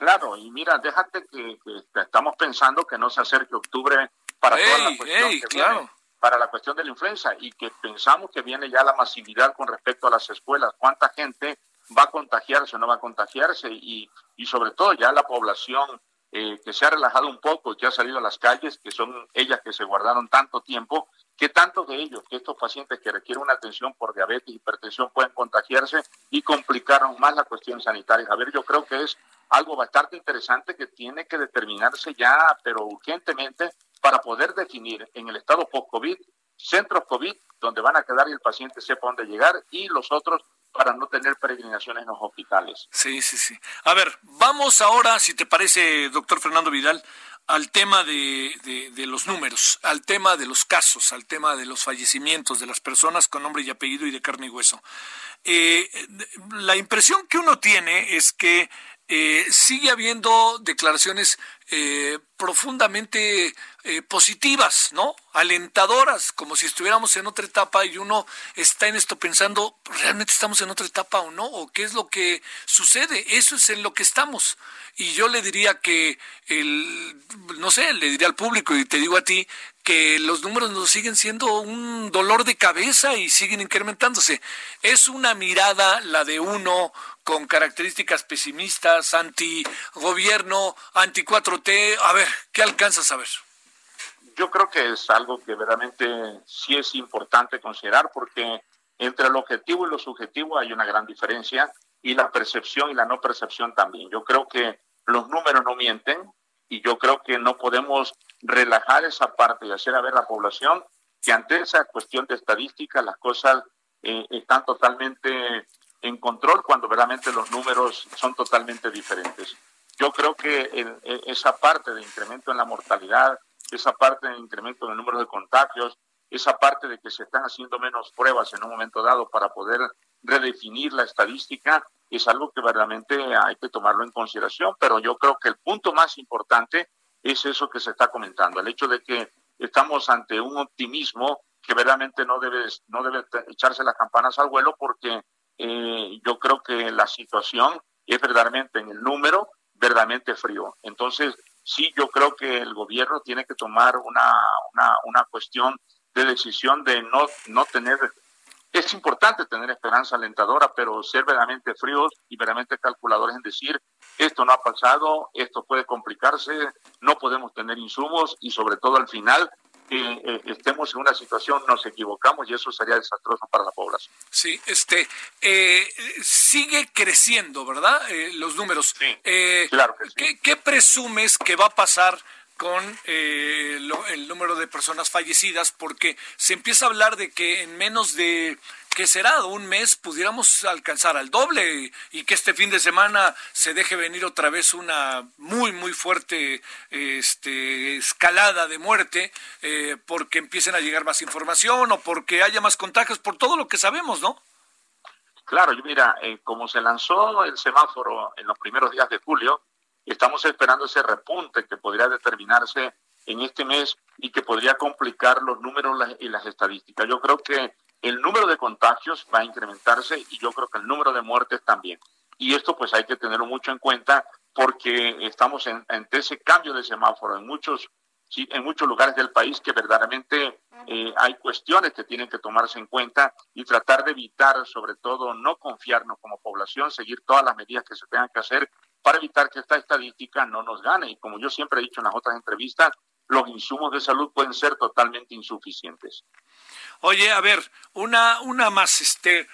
Claro, y mira, déjate que, estamos pensando que no se acerque octubre para toda la cuestión que para la cuestión de la influenza y que pensamos que viene ya la masividad con respecto a las escuelas, cuánta gente va a contagiarse o no va a contagiarse y, y sobre todo ya la población eh, que se ha relajado un poco, que ha salido a las calles, que son ellas que se guardaron tanto tiempo, que tantos de ellos, que estos pacientes que requieren una atención por diabetes, y hipertensión, pueden contagiarse y complicar aún más la cuestión sanitaria. A ver, yo creo que es algo bastante interesante que tiene que determinarse ya, pero urgentemente, para poder definir en el estado post-COVID, centros COVID, donde van a quedar y el paciente sepa dónde llegar, y los otros para no tener peregrinaciones en los hospitales. Sí, sí, sí. A ver, vamos ahora, si te parece, doctor Fernando Vidal, al tema de, de, los números, al tema de los casos, al tema de los fallecimientos de las personas con nombre y apellido y de carne y hueso. Eh, la impresión que uno tiene es que eh, sigue habiendo declaraciones eh, profundamente eh, positivas, ¿no? Alentadoras, como si estuviéramos en otra etapa y uno está en esto pensando, ¿realmente estamos en otra etapa o no? ¿O qué es lo que sucede? Eso es en lo que estamos. Y yo le diría que, el, no sé, le diría al público y te digo a ti, que los números nos siguen siendo un dolor de cabeza y siguen incrementándose. Es una mirada la de uno con características pesimistas, anti-gobierno, anti-4T. A ver, ¿qué alcanzas a ver? Yo creo que es algo que verdaderamente sí es importante considerar porque entre el objetivo y lo subjetivo hay una gran diferencia y la percepción y la no percepción también. Yo creo que los números no mienten y yo creo que no podemos relajar esa parte y hacer a ver a la población que ante esa cuestión de estadística las cosas eh, están totalmente en control cuando verdaderamente los números son totalmente diferentes. Yo creo que esa parte de incremento en la mortalidad, esa parte de incremento en el número de contagios, esa parte de que se están haciendo menos pruebas en un momento dado para poder redefinir la estadística, es algo que verdaderamente hay que tomarlo en consideración, pero yo creo que el punto más importante es eso que se está comentando, el hecho de que estamos ante un optimismo que verdaderamente no debe, no debe echarse las campanas al vuelo porque eh, yo creo que la situación es verdaderamente en el número, verdaderamente frío. Entonces, sí, yo creo que el gobierno tiene que tomar una, una, una cuestión de decisión de no, no tener es importante tener esperanza alentadora, pero ser verdaderamente fríos y verdaderamente calculadores en decir, esto no ha pasado, esto puede complicarse, no podemos tener insumos y sobre todo al final eh, estemos en una situación, nos equivocamos y eso sería desastroso para la población. Sí, este eh, sigue creciendo, ¿verdad? Eh, los números. Sí, claro que sí. ¿qué, presumes que va a pasar? con el número de personas fallecidas, porque se empieza a hablar de que en menos de ¿qué será? Un mes pudiéramos alcanzar al doble y que este fin de semana se deje venir otra vez una muy, muy fuerte este, escalada de muerte eh, porque empiecen a llegar más información o porque haya más contagios, por todo lo que sabemos, ¿no? Claro, mira, eh, como se lanzó el semáforo en los primeros días de julio, estamos esperando ese repunte que podría determinarse en este mes y que podría complicar los números y las estadísticas. Yo creo que el número de contagios va a incrementarse y yo creo que el número de muertes también. Y esto pues hay que tenerlo mucho en cuenta porque estamos en, ese cambio de semáforo en muchos, en muchos lugares del país que verdaderamente eh, hay cuestiones que tienen que tomarse en cuenta y tratar de evitar, sobre todo, no confiarnos como población, seguir todas las medidas que se tengan que hacer para evitar que esta estadística no nos gane. Y como yo siempre he dicho en las otras entrevistas, los insumos de salud pueden ser totalmente insuficientes. Oye, a ver, una, una más, este,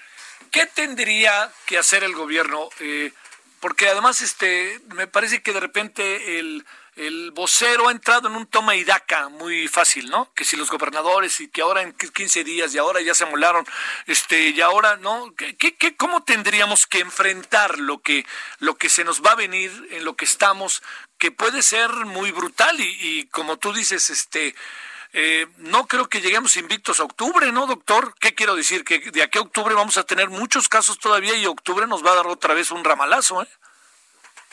¿qué tendría que hacer el gobierno? Eh, porque además, este, me parece que de repente el, el vocero ha entrado en un toma y daca muy fácil, ¿no? Que si los gobernadores y que ahora en 15 días y ahora ya se amolaron, este, y ahora, ¿no? ¿Qué, qué, cómo tendríamos que enfrentar lo que, lo que se nos va a venir, en lo que estamos, que puede ser muy brutal y, como tú dices, este, eh, no creo que lleguemos invictos a octubre, ¿no, doctor? ¿Qué quiero decir? Que de aquí a octubre vamos a tener muchos casos todavía y octubre nos va a dar otra vez un ramalazo, ¿eh?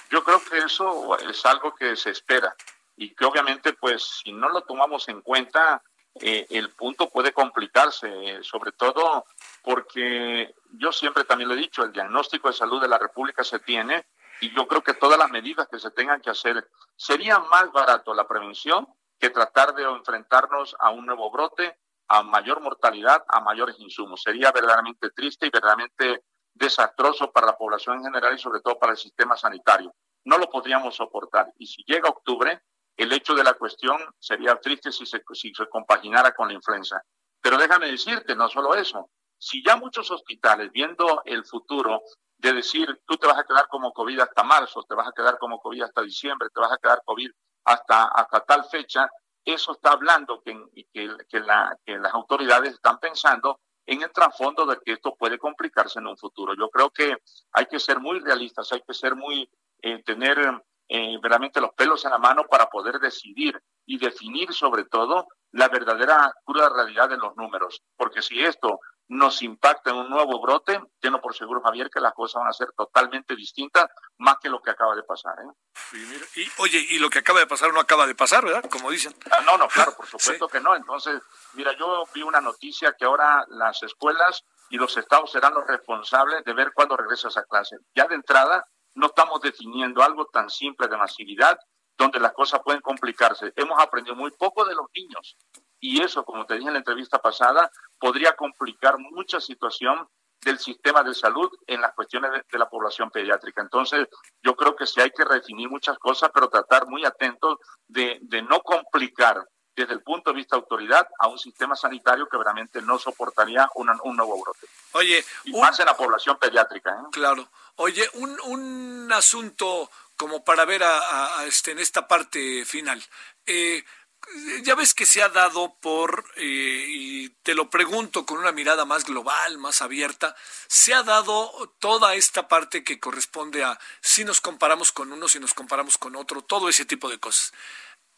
Yo creo que eso es algo que se espera y que obviamente, pues, si no lo tomamos en cuenta, eh, el punto puede complicarse, sobre todo porque yo siempre también lo he dicho, el diagnóstico de salud de la República se tiene y yo creo que todas las medidas que se tengan que hacer, sería más barato la prevención que tratar de enfrentarnos a un nuevo brote, a mayor mortalidad, a mayores insumos. Sería verdaderamente triste y verdaderamente desastroso para la población en general y sobre todo para el sistema sanitario. No lo podríamos soportar. Y si llega octubre, el hecho de la cuestión sería triste si se, si se compaginara con la influenza. Pero déjame decirte, no solo eso, si ya muchos hospitales, viendo el futuro de decir, tú te vas a quedar como COVID hasta marzo, te vas a quedar como COVID hasta diciembre, te vas a quedar COVID hasta, hasta tal fecha, eso está hablando que, que, que, la, que las autoridades están pensando en el trasfondo de que esto puede complicarse en un futuro. Yo creo que hay que ser muy realistas, hay que ser muy, eh, tener eh, verdaderamente los pelos en la mano para poder decidir y definir sobre todo la verdadera cruda realidad de los números. Porque si esto nos impacta en un nuevo brote, tengo por seguro, Javier, que las cosas van a ser totalmente distintas, más que lo que acaba de pasar. ¿eh? Y, oye, y lo que acaba de pasar no acaba de pasar, ¿verdad? Como dicen. Ah, no, no, claro, por supuesto que no. Entonces, mira, yo vi una noticia que ahora las escuelas y los estados serán los responsables de ver cuándo regresa esa clase. Ya de entrada, no estamos definiendo algo tan simple de masividad donde las cosas pueden complicarse. Hemos aprendido muy poco de los niños y eso, como te dije en la entrevista pasada, podría complicar mucha situación del sistema de salud en las cuestiones de, la población pediátrica. Entonces, yo creo que sí hay que redefinir muchas cosas, pero tratar muy atentos de, no complicar desde el punto de vista de autoridad a un sistema sanitario que realmente no soportaría un nuevo brote. Oye, y más en la población pediátrica. ¿eh? Claro. Oye, un, un asunto como para ver a, este en esta parte final. Eh, ya ves que se ha dado por, eh, y te lo pregunto con una mirada más global, más abierta, se ha dado toda esta parte que corresponde a si nos comparamos con uno, si nos comparamos con otro, todo ese tipo de cosas.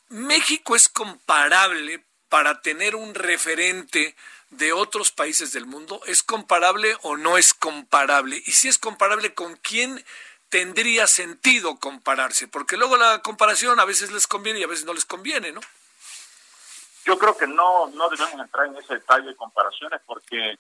México es comparable para tener un referente de otros países del mundo, ¿es comparable o no es comparable? Y si es comparable, ¿con quién tendría sentido compararse? Porque luego la comparación a veces les conviene y a veces no les conviene, ¿no? Yo creo que no, no debemos entrar en ese detalle de comparaciones porque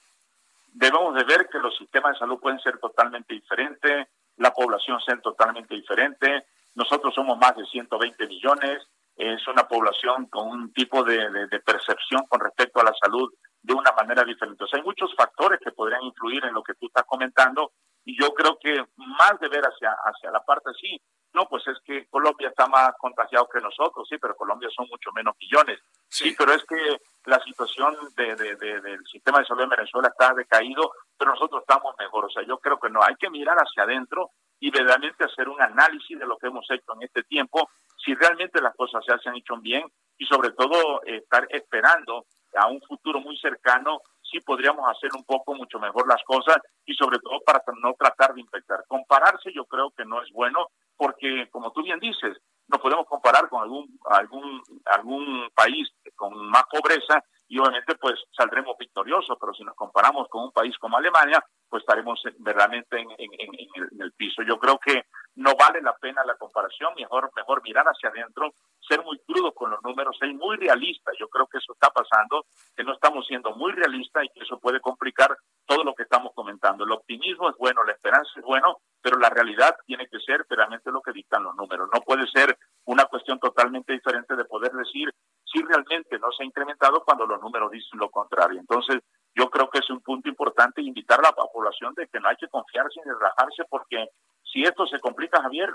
debemos de ver que los sistemas de salud pueden ser totalmente diferentes, la población ser totalmente diferente. Nosotros somos más de 120 millones, es una población con un tipo de, percepción con respecto a la salud de una manera diferente. O hay muchos factores que podrían influir en lo que tú estás comentando y yo creo que más de ver hacia, hacia la parte así, no, pues es que Colombia está más contagiado que nosotros, sí, pero Colombia son mucho menos millones. Sí, pero es que la situación de, del sistema de salud en Venezuela está decaído, pero nosotros estamos mejor. O sea, yo creo que no, hay que mirar hacia adentro y verdaderamente hacer un análisis de lo que hemos hecho en este tiempo, si realmente las cosas se han hecho bien y sobre todo estar esperando a un futuro muy cercano si podríamos hacer un poco mucho mejor las cosas y sobre todo para no tratar de infectar. Compararse yo creo que no es bueno porque, como tú bien dices, no podemos comparar con algún, algún, algún país con más pobreza y obviamente pues saldremos victoriosos, pero si nos comparamos con un país como Alemania, pues estaremos verdaderamente en, en, el, piso. Yo creo que no vale la pena la comparación, mejor, mejor mirar hacia adentro, ser muy crudo con los números, ser muy realista. Yo creo que eso está pasando, que no estamos siendo muy realistas y que eso puede complicar todo lo que estamos comentando. El optimismo es bueno, la esperanza es bueno, pero la realidad tiene que ser realmente lo que dictan los números. No puede ser una cuestión totalmente diferente de poder decir si realmente no se ha incrementado cuando los números dicen lo contrario. Entonces, yo creo que es un punto importante invitar a la población de que no hay que confiarse ni relajarse porque si esto se complica, Javier,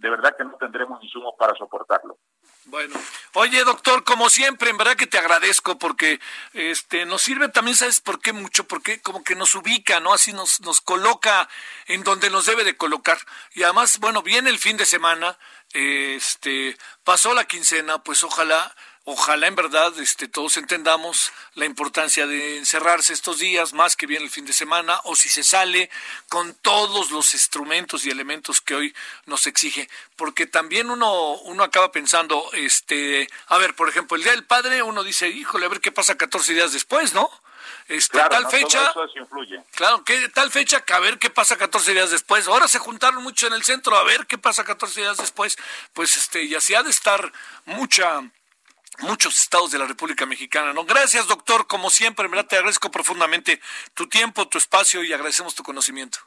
de verdad que no tendremos insumos para soportarlo. Bueno, oye doctor, como siempre, en verdad que te agradezco porque este nos sirve también, ¿sabes por qué mucho? Porque como que nos ubica, ¿no? Así nos, nos coloca en donde nos debe de colocar. Y además, bueno, viene el fin de semana, este, pasó la quincena, pues ojalá Ojalá en verdad este, todos entendamos la importancia de encerrarse estos días, más que bien el fin de semana, o si se sale con todos los instrumentos y elementos que hoy nos exige. Porque también uno, uno acaba pensando, este, a ver, por ejemplo, el Día del Padre, uno dice, híjole, a ver qué pasa 14 días después, ¿no? Este, tal fecha, claro, que tal fecha que a ver qué pasa 14 días después. Ahora se juntaron mucho en el centro, a ver qué pasa 14 días después. Pues este, y así ha de estar mucha muchos estados de la República Mexicana. ¿no? Gracias, doctor, como siempre, verdad te agradezco profundamente tu tiempo, tu espacio y agradecemos tu conocimiento.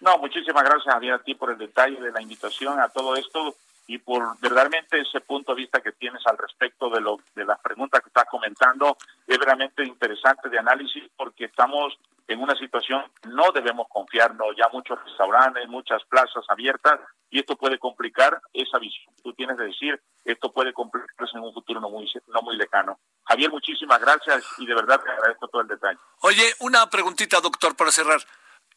No, muchísimas gracias a ti por el detalle de la invitación a todo esto y por verdaderamente ese punto de vista que tienes al respecto de lo de las preguntas que estás comentando es realmente interesante de análisis porque estamos en una situación no debemos confiarnos ya muchos restaurantes muchas plazas abiertas y esto puede complicar esa visión. Tú tienes de decir esto puede complicarse en un futuro no muy no muy lejano. Javier muchísimas gracias y de verdad te agradezco todo el detalle. Oye una preguntita doctor para cerrar.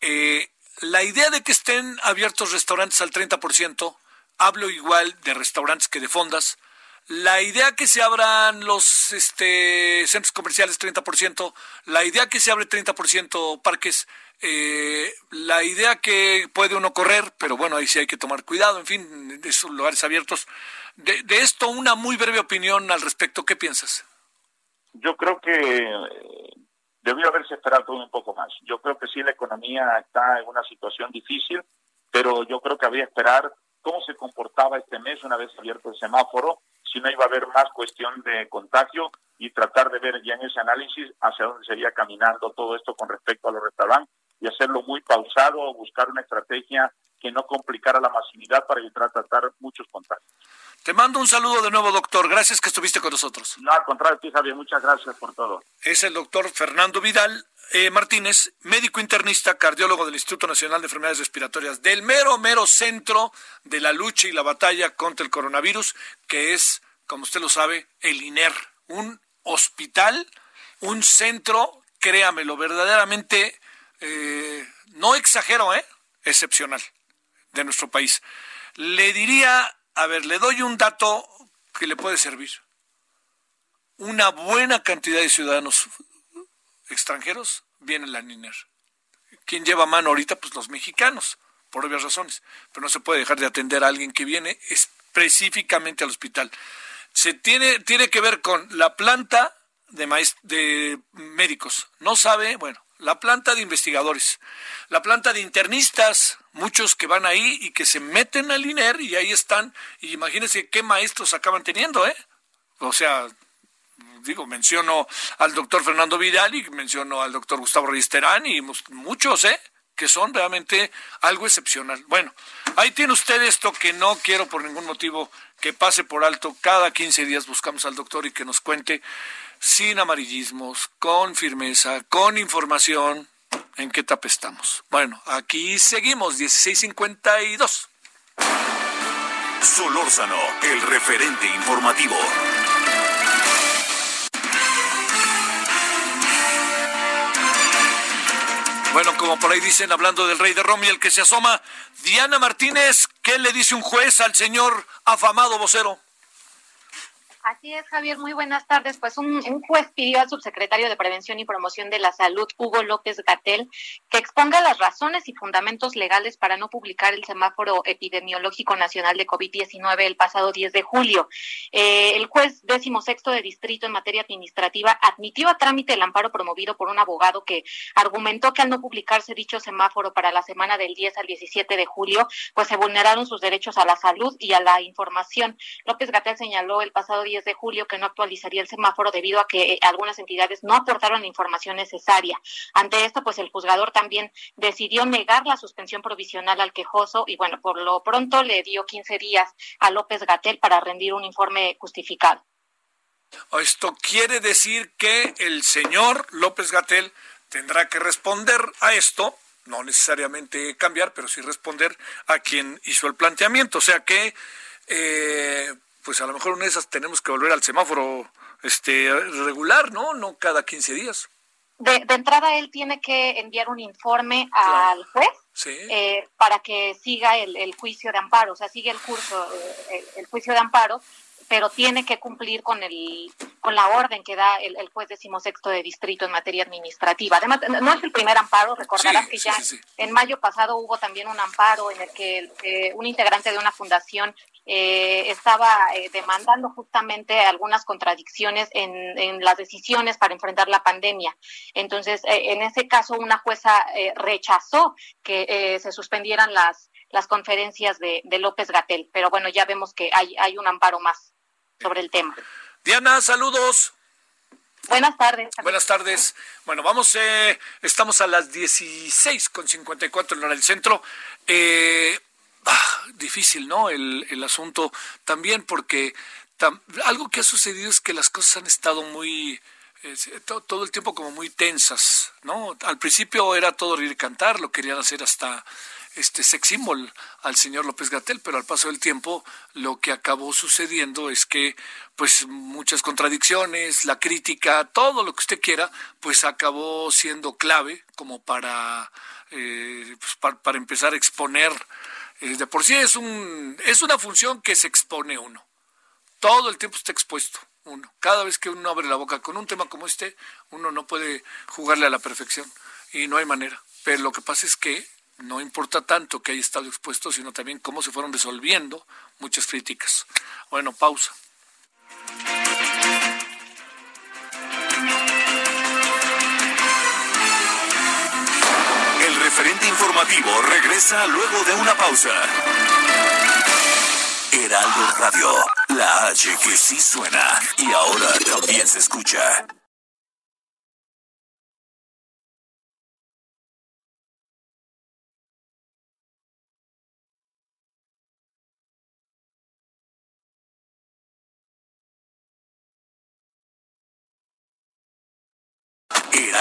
Eh, la idea de que estén abiertos restaurantes al 30% hablo igual de restaurantes que de fondas. La idea que se abran los este, centros comerciales 30%, la idea que se abre 30% parques, eh, la idea que puede uno correr, pero bueno, ahí sí hay que tomar cuidado, en fin, esos lugares abiertos. De, de esto, una muy breve opinión al respecto, ¿qué piensas? Yo creo que eh, debió haberse esperado un poco más. Yo creo que sí, la economía está en una situación difícil, pero yo creo que había que esperar cómo se comportaba este mes una vez abierto el semáforo, si no iba a haber más cuestión de contagio y tratar de ver ya en ese análisis hacia dónde sería caminando todo esto con respecto a los restaurantes y hacerlo muy pausado, buscar una estrategia que no complicara la masividad para evitar tratar muchos contagios. Te mando un saludo de nuevo, doctor. Gracias que estuviste con nosotros. No, al contrario, ti, Javier, muchas gracias por todo. Es el doctor Fernando Vidal, eh, Martínez, médico internista, cardiólogo del Instituto Nacional de Enfermedades Respiratorias, del mero, mero centro de la lucha y la batalla contra el coronavirus, que es, como usted lo sabe, el INER, un hospital, un centro, créamelo, verdaderamente, eh, no exagero, ¿eh? excepcional de nuestro país. Le diría, a ver, le doy un dato que le puede servir. Una buena cantidad de ciudadanos extranjeros, viene la NINER. ¿Quién lleva mano ahorita? Pues los mexicanos, por obvias razones. Pero no se puede dejar de atender a alguien que viene específicamente al hospital. Se tiene, tiene que ver con la planta de, de médicos. No sabe, bueno, la planta de investigadores, la planta de internistas, muchos que van ahí y que se meten al INER y ahí están. Y imagínense qué maestros acaban teniendo, ¿eh? O sea, digo, menciono al doctor Fernando Vidal y menciono al doctor Gustavo Risterán y muchos, ¿eh? que son realmente algo excepcional. Bueno, ahí tiene usted esto que no quiero por ningún motivo que pase por alto. Cada 15 días buscamos al doctor y que nos cuente sin amarillismos, con firmeza, con información, en qué etapa estamos. Bueno, aquí seguimos, 1652. Solórzano, el referente informativo. Bueno, como por ahí dicen, hablando del rey de Roma y el que se asoma, Diana Martínez, ¿qué le dice un juez al señor afamado vocero? Así es, Javier. Muy buenas tardes. Pues un, juez pidió al subsecretario de Prevención y Promoción de la Salud, Hugo López Gatel, que exponga las razones y fundamentos legales para no publicar el semáforo epidemiológico nacional de COVID-19 el pasado 10 de julio. Eh, el juez décimo sexto de distrito en materia administrativa admitió a trámite el amparo promovido por un abogado que argumentó que al no publicarse dicho semáforo para la semana del 10 al 17 de julio, pues se vulneraron sus derechos a la salud y a la información. López Gatel señaló el pasado 10 de julio que no actualizaría el semáforo debido a que eh, algunas entidades no aportaron la información necesaria. Ante esto, pues el juzgador también decidió negar la suspensión provisional al quejoso y bueno, por lo pronto le dio 15 días a López Gatel para rendir un informe justificado. Esto quiere decir que el señor López Gatel tendrá que responder a esto, no necesariamente cambiar, pero sí responder a quien hizo el planteamiento. O sea que eh, pues a lo mejor una de esas tenemos que volver al semáforo este regular, ¿no? No cada 15 días. De, entrada él tiene que enviar un informe al juez eh, para que siga el, juicio de amparo, o sea, sigue el curso, eh, el, juicio de amparo pero tiene que cumplir con el con la orden que da el, juez decimosexto de distrito en materia administrativa. Además, no es el primer amparo, recordarás que ya en mayo pasado hubo también un amparo en el que eh, un integrante de una fundación eh, estaba eh, demandando justamente algunas contradicciones en, en, las decisiones para enfrentar la pandemia. Entonces, en ese caso, una jueza rechazó que se suspendieran las, las conferencias de, de López Gatel, pero bueno, ya vemos que hay, hay un amparo más sobre el tema. Diana, saludos. Buenas tardes. Buenas tardes. Bueno, vamos, eh, estamos a las 16 con 54 en hora del centro. Eh, ah, difícil, ¿no? El, el asunto también porque algo que ha sucedido es que las cosas han estado muy... Eh, todo, el tiempo como muy tensas, ¿no? Al principio era todo rir y cantar, lo querían hacer hasta este sex symbol al señor López Gatel, pero al paso del tiempo lo que acabó sucediendo es que pues muchas contradicciones, la crítica, todo lo que usted quiera, pues acabó siendo clave como para, eh, pues, para, empezar a exponer. Eh, de por sí es, un, es una función que se expone uno. Todo el tiempo está expuesto uno. Cada vez que uno abre la boca con un tema como este, uno no puede jugarle a la perfección y no hay manera. Pero lo que pasa es que no importa tanto que haya estado expuesto, sino también cómo se fueron resolviendo muchas críticas. Bueno, pausa. Referente informativo regresa luego de una pausa. Heraldo Radio, la H que sí suena y ahora también se escucha.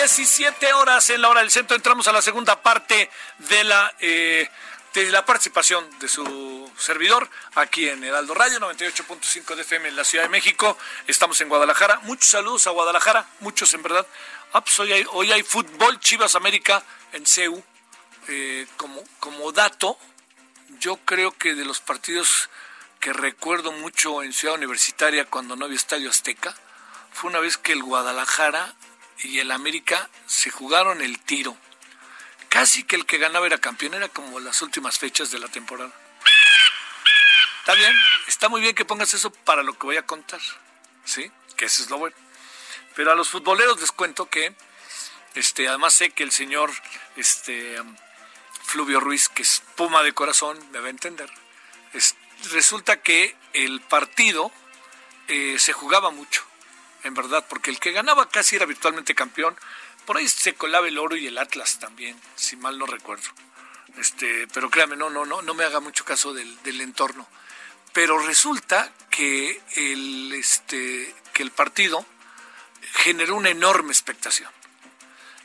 17 horas en la hora del centro. Entramos a la segunda parte de la, eh, de la participación de su servidor aquí en Heraldo Radio 98.5 de FM en la Ciudad de México. Estamos en Guadalajara. Muchos saludos a Guadalajara, muchos en verdad. Ah, pues hoy, hay, fútbol Chivas América en CEU. Eh, como, como dato, yo creo que de los partidos que recuerdo mucho en Ciudad Universitaria cuando no había Estadio Azteca, fue una vez que el Guadalajara y el América se jugaron el tiro. Casi que el que ganaba era campeón, era como las últimas fechas de la temporada. Está bien, está muy bien que pongas eso para lo que voy a contar, ¿sí? Que eso es lo bueno. Pero a los futboleros les cuento que, este, además sé que el señor, este, Fluvio Ruiz, que es puma de corazón, me va a entender. resulta que el partido eh, se jugaba mucho en verdad, porque el que ganaba casi era virtualmente campeón. Por ahí se colaba el oro y el Atlas también, si mal no recuerdo. Este, pero créame, no, no, no, no me haga mucho caso del, entorno. Pero resulta que el, este, que el partido generó una enorme expectación.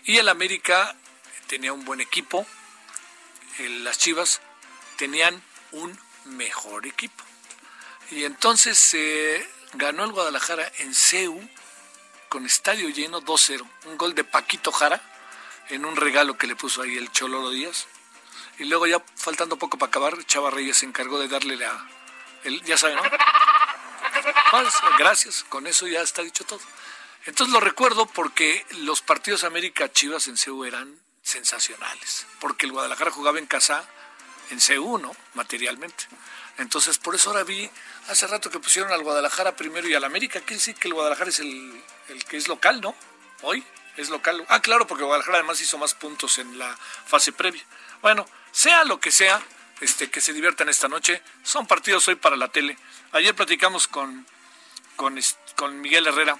Y el América tenía un buen equipo, las Chivas tenían un mejor equipo. Y entonces se ganó el Guadalajara en CEU con estadio lleno 2-0. Un gol de Paquito Jara en un regalo que le puso ahí el Choloro Díaz. Y luego ya faltando poco para acabar, Chava Reyes se encargó de darle la... Ya saben, ¿no? Gracias, con eso ya está dicho todo. Entonces lo recuerdo porque los partidos América Chivas en CEU eran sensacionales, porque el Guadalajara jugaba en casa en CEU, ¿no? Materialmente. Entonces, por eso ahora vi hace rato que pusieron al Guadalajara primero y al América. Quiere decir que el Guadalajara es el, que es local, ¿no? Hoy es local. Ah, claro, porque Guadalajara además hizo más puntos en la fase previa. Bueno, sea lo que sea, este, que se diviertan esta noche. Son partidos hoy para la tele. Ayer platicamos con, con, con Miguel Herrera.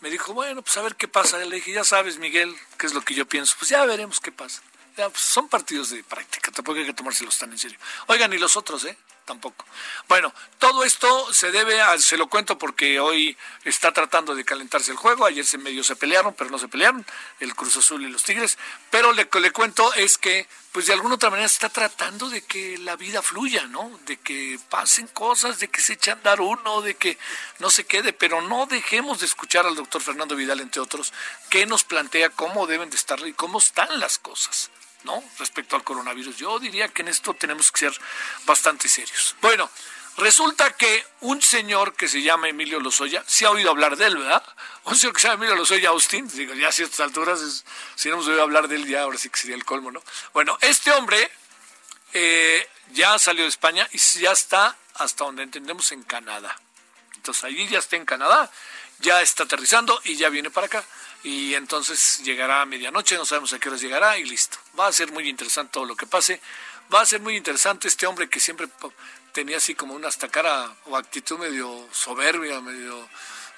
Me dijo, bueno, pues a ver qué pasa. Le dije, ya sabes, Miguel, qué es lo que yo pienso. Pues ya veremos qué pasa. Pues, son partidos de práctica, tampoco hay que tomárselos tan en serio. Oigan, y los otros, ¿eh? tampoco. Bueno, todo esto se debe a, se lo cuento porque hoy está tratando de calentarse el juego, ayer se medio se pelearon, pero no se pelearon, el Cruz Azul y los Tigres, pero le, le cuento es que pues de alguna otra manera se está tratando de que la vida fluya, ¿no? De que pasen cosas, de que se eche a andar uno, de que no se quede, pero no dejemos de escuchar al doctor Fernando Vidal, entre otros, que nos plantea cómo deben de estar y cómo están las cosas. ¿No? Respecto al coronavirus. Yo diría que en esto tenemos que ser bastante serios. Bueno, resulta que un señor que se llama Emilio Lozoya, si ha oído hablar de él, ¿verdad? Un señor que se llama Emilio Lozoya Austin, digo, ya a ciertas alturas, si no hemos oído hablar de él, ya ahora sí que sería el colmo, ¿no? Bueno, este hombre eh, ya salió de España y ya está, hasta donde entendemos, en Canadá. Entonces allí ya está en Canadá, ya está aterrizando y ya viene para acá y entonces llegará a medianoche, no sabemos a qué horas llegará y listo. Va a ser muy interesante todo lo que pase. Va a ser muy interesante este hombre que siempre tenía así como una hasta cara o actitud medio soberbia, medio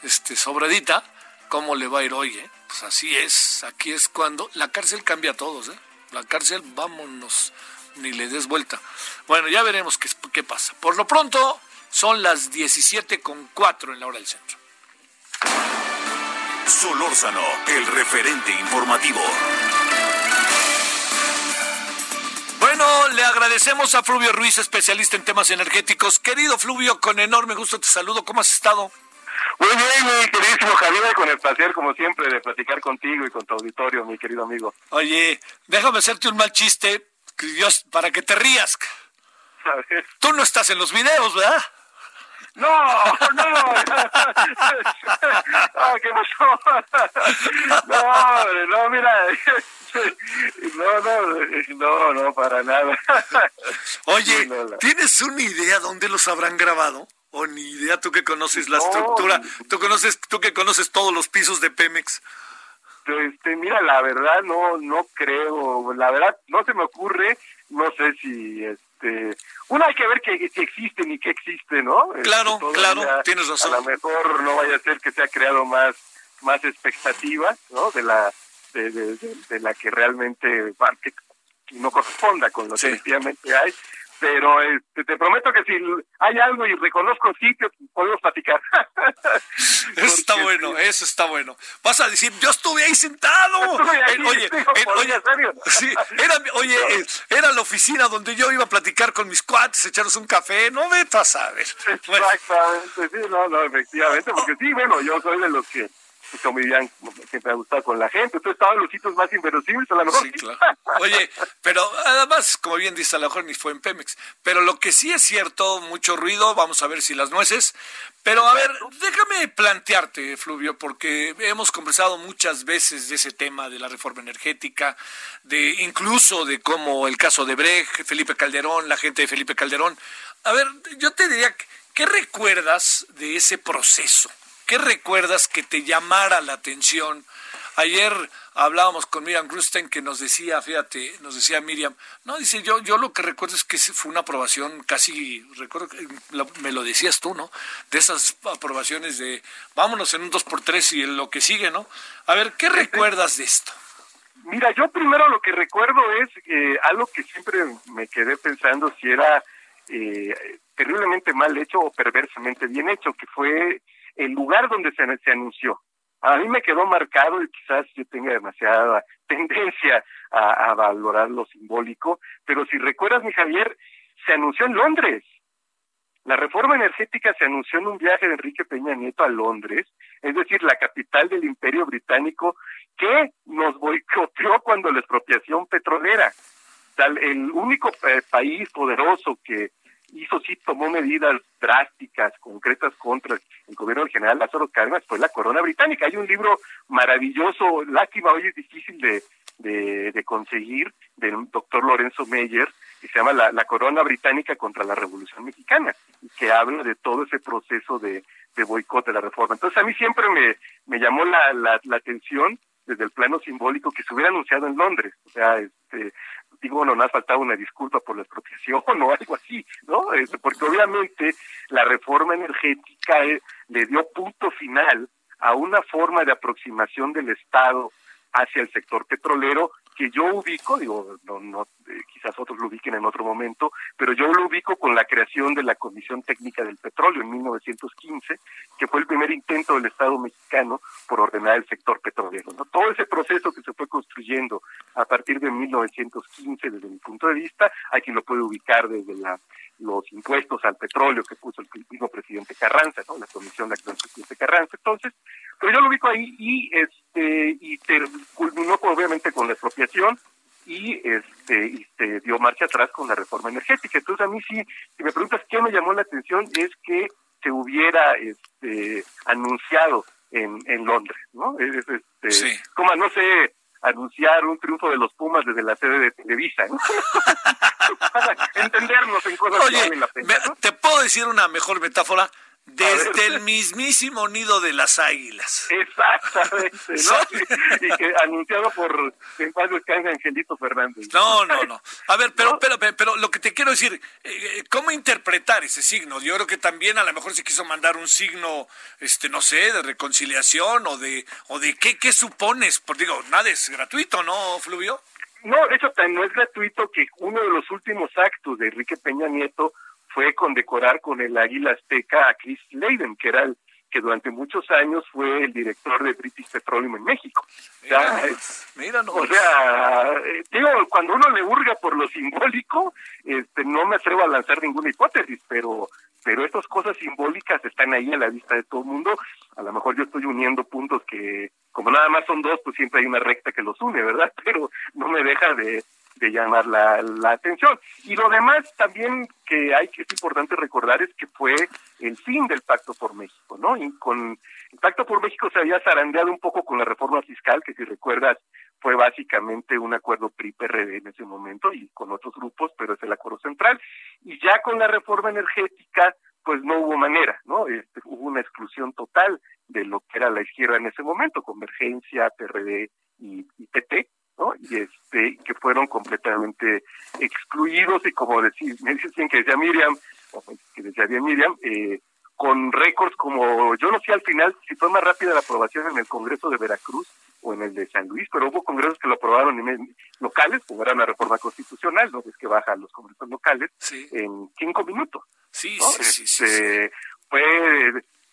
este sobradita, cómo le va a ir hoy, eh? Pues así es, aquí es cuando la cárcel cambia a todos, ¿eh? La cárcel, vámonos, ni le des vuelta. Bueno, ya veremos qué, qué pasa. Por lo pronto, son las 17 con 4 en la hora del centro. Solórzano, el referente informativo. Bueno, le agradecemos a Fluvio Ruiz, especialista en temas energéticos. Querido Fluvio, con enorme gusto te saludo. ¿Cómo has estado? Muy bien, mi queridísimo Javier, con el placer, como siempre, de platicar contigo y con tu auditorio, mi querido amigo. Oye, déjame hacerte un mal chiste, Dios, para que te rías. Tú no estás en los videos, ¿verdad? No, no, ah, ¿qué pasó? No, no, mira, no, no, no, no, para nada. Oye, ¿tienes una idea dónde los habrán grabado? ¿O ni idea tú que conoces la estructura? ¿Tú conoces, tú que conoces todos los pisos de Pemex? Este, mira, la verdad no, no creo, la verdad no se me ocurre, no sé si, este, una hay que ver que, que existen y que existe, ¿no? Este, claro, claro, tienes razón. A lo mejor no vaya a ser que se ha creado más, más expectativa, ¿no? De la, de, de, la que realmente que no corresponda con lo que efectivamente hay pero este, te prometo que si hay algo y reconozco sitios, podemos platicar. eso está bueno, eso está bueno. Vas a decir, yo estuve ahí sentado. oye, oye, sí, era, oye eh, era la oficina donde yo iba a platicar con mis cuates, echaros un café, no me a saber. Exactamente, sí, no, no, efectivamente, porque sí, bueno, yo soy de los que dirían, siempre ha gustado con la gente. Entonces estaban los sitios más inverosímiles, a lo mejor. Sí, claro. Oye, pero además, como bien dice, a lo mejor ni fue en Pemex. Pero lo que sí es cierto, mucho ruido, vamos a ver si las nueces. Pero a ver, déjame plantearte, Fluvio, porque hemos conversado muchas veces de ese tema de la reforma energética, de incluso de cómo el caso de Brecht, Felipe Calderón, la gente de Felipe Calderón. A ver, yo te diría, ¿qué recuerdas de ese proceso? ¿Qué recuerdas que te llamara la atención? Ayer hablábamos con Miriam Grusten que nos decía, fíjate, nos decía Miriam, no, dice, yo, yo lo que recuerdo es que fue una aprobación casi, recuerdo, me lo decías tú, ¿no? De esas aprobaciones de vámonos en un 2 por 3 y en lo que sigue, ¿no? A ver, ¿qué recuerdas de esto? Mira, yo primero lo que recuerdo es eh, algo que siempre me quedé pensando si era eh, terriblemente mal hecho o perversamente bien hecho, que fue el lugar donde se, anunció. A mí me quedó marcado y quizás yo tenga demasiada tendencia a, valorar lo simbólico, pero si recuerdas, mi Javier, se anunció en Londres. La reforma energética se anunció en un viaje de Enrique Peña Nieto a Londres, es decir, la capital del imperio británico, que nos boicoteó cuando la expropiación petrolera. Tal, el único eh, país poderoso que hizo sí, tomó medidas drásticas, concretas contra el gobierno del general Lázaro Cárdenas, fue la corona británica. Hay un libro maravilloso, lástima, hoy es difícil de, de, conseguir, del doctor Lorenzo Meyer, que se llama la, Corona Británica contra la Revolución Mexicana, que habla de todo ese proceso de, de boicot de la reforma. Entonces a mí siempre me, me llamó la, la, la atención desde el plano simbólico que se hubiera anunciado en Londres. O sea, este, digo, bueno, no ha faltado una disculpa por la expropiación o algo así, ¿no? Este, porque obviamente la reforma energética eh, le dio punto final a una forma de aproximación del Estado hacia el sector petrolero que yo ubico, digo, no, no, eh, quizá quizás otros lo ubiquen en otro momento, pero yo lo ubico con la creación de la Comisión Técnica del Petróleo en 1915, que fue el primer intento del Estado mexicano por ordenar el sector petrolero. Todo ese proceso que se fue construyendo a partir de 1915, desde mi punto de vista, hay quien lo puede ubicar desde la, los impuestos al petróleo que puso el mismo presidente Carranza, ¿no? la comisión de acción del presidente Carranza. Entonces, pero yo lo ubico ahí y este y culminó obviamente con la expropiación y este y se dio marcha atrás con la reforma energética. Entonces a mí sí, si me preguntas qué me llamó la atención es que se hubiera este anunciado en, en Londres, ¿no? Es, este, como no sé, anunciar un triunfo de los Pumas desde la sede de Televisa, ¿no? Para entendernos en cosas que valen la pena. ¿Te puedo decir una mejor metáfora? Desde el mismísimo nido de las águilas. Exactamente, ¿no? y, que anunciado por en paz Angelito Fernández. No, no, no. A ver, pero, pero, pero, lo que te quiero decir, eh, ¿cómo interpretar ese signo? Yo creo que también a lo mejor se quiso mandar un signo, este, no sé, de reconciliación o de, o de qué, qué supones. Porque digo, nada es gratuito, ¿no, Fluvio? No, de hecho, no es gratuito que uno de los últimos actos de Enrique Peña Nieto fue condecorar con el águila azteca a Chris Leiden, que era el que durante muchos años fue el director de British Petroleum en México. O sea, o sea eh, digo, cuando uno le hurga por lo simbólico, este, no me atrevo a lanzar ninguna hipótesis, pero pero estas cosas simbólicas están ahí a la vista de todo el mundo. A lo mejor yo estoy uniendo puntos que, como nada más son dos, pues siempre hay una recta que los une, ¿verdad? Pero no me deja de, de llamar la, la, atención. Y lo demás también que hay que es importante recordar es que fue el fin del Pacto por México, ¿no? Y con el Pacto por México se había zarandeado un poco con la reforma fiscal, que si recuerdas fue básicamente un acuerdo PRI-PRD en ese momento y con otros grupos, pero es el acuerdo central. Y ya con la reforma energética, pues no hubo manera, ¿no? Este, hubo una exclusión total de lo que era la izquierda en ese momento, Convergencia, PRD y, y PT, y este, que fueron completamente excluidos y como decir, me dicen que decía Miriam, que decía bien Miriam, eh, con récords como, yo no sé al final si fue más rápida la aprobación en el Congreso de Veracruz o en el de San Luis, pero hubo congresos que lo aprobaron en locales, como era una reforma constitucional, ¿no? Es que bajan los congresos locales en cinco minutos. Sí, sí, sí, este, Fue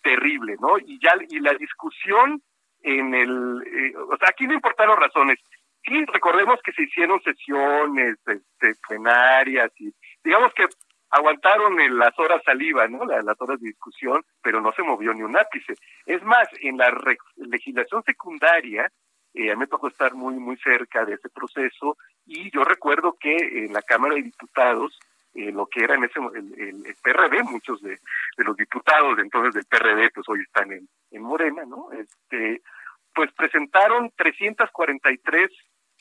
terrible, ¿no? Y ya, y la discusión en el, eh, o sea, aquí no importaron razones, sí, recordemos que se hicieron sesiones este, plenarias y digamos que aguantaron las horas saliva, ¿no? Las, horas de discusión, pero no se movió ni un ápice. Es más, en la legislación secundaria, eh, me tocó estar muy, muy cerca de ese proceso y yo recuerdo que en la Cámara de Diputados, eh, lo que era en ese el, el, PRD, muchos de, de, los diputados entonces del PRD, pues hoy están en, en Morena, ¿no? Este, pues presentaron 343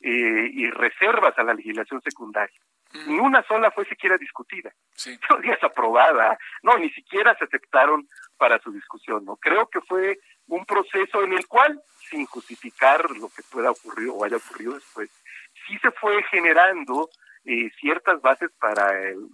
eh, y reservas a la legislación secundaria. Ni una sola fue siquiera discutida. Sí. días aprobada. No, ni siquiera se aceptaron para su discusión. No creo que fue un proceso en el cual, sin justificar lo que pueda ocurrir o haya ocurrido después, sí se fue generando eh, ciertas bases para el,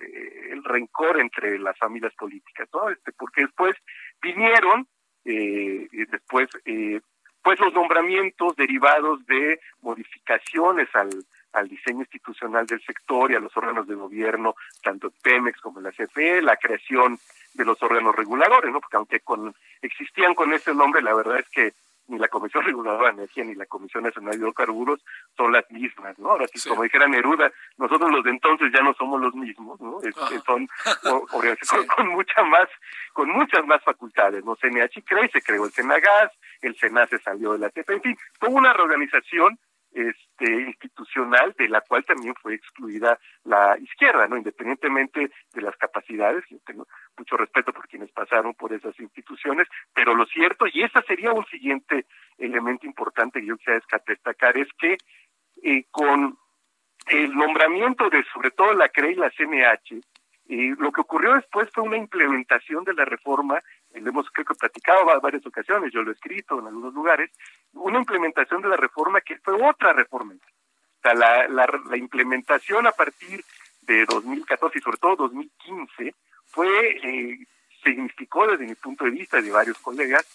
el, rencor entre las familias políticas, ¿no? Este, porque después vinieron, eh, después eh, pues los nombramientos derivados de modificaciones al, al diseño institucional del sector y a los órganos de gobierno, tanto Pemex como la CFE, la creación de los órganos reguladores, ¿no? Porque aunque con, existían con ese nombre, la verdad es que ni la Comisión Reguladora de Energía ni la Comisión Nacional de Hidrocarburos son las mismas, ¿no? Ahora sí, como dijera Neruda, nosotros los de entonces ya no somos los mismos, ¿no? Este, son organizaciones con mucha más, con muchas más facultades, ¿no? CNH cree, se creó el Senagas, el SENA se salió de la CEPA, en fin, fue una reorganización este, institucional de la cual también fue excluida la izquierda, ¿no? Independientemente de las capacidades, yo tengo mucho respeto por quienes pasaron por esas instituciones, pero lo cierto, y ese sería un siguiente elemento importante que yo quisiera destacar, es que eh, con el nombramiento de sobre todo la CRE y la CNH, y lo que ocurrió después fue una implementación de la reforma, lo hemos creo que platicado varias ocasiones, yo lo he escrito en algunos lugares, una implementación de la reforma que fue otra reforma. O sea, la, la, implementación a partir de 2014 y sobre todo 2015 fue, eh, significó desde mi punto de vista y de varios colegas,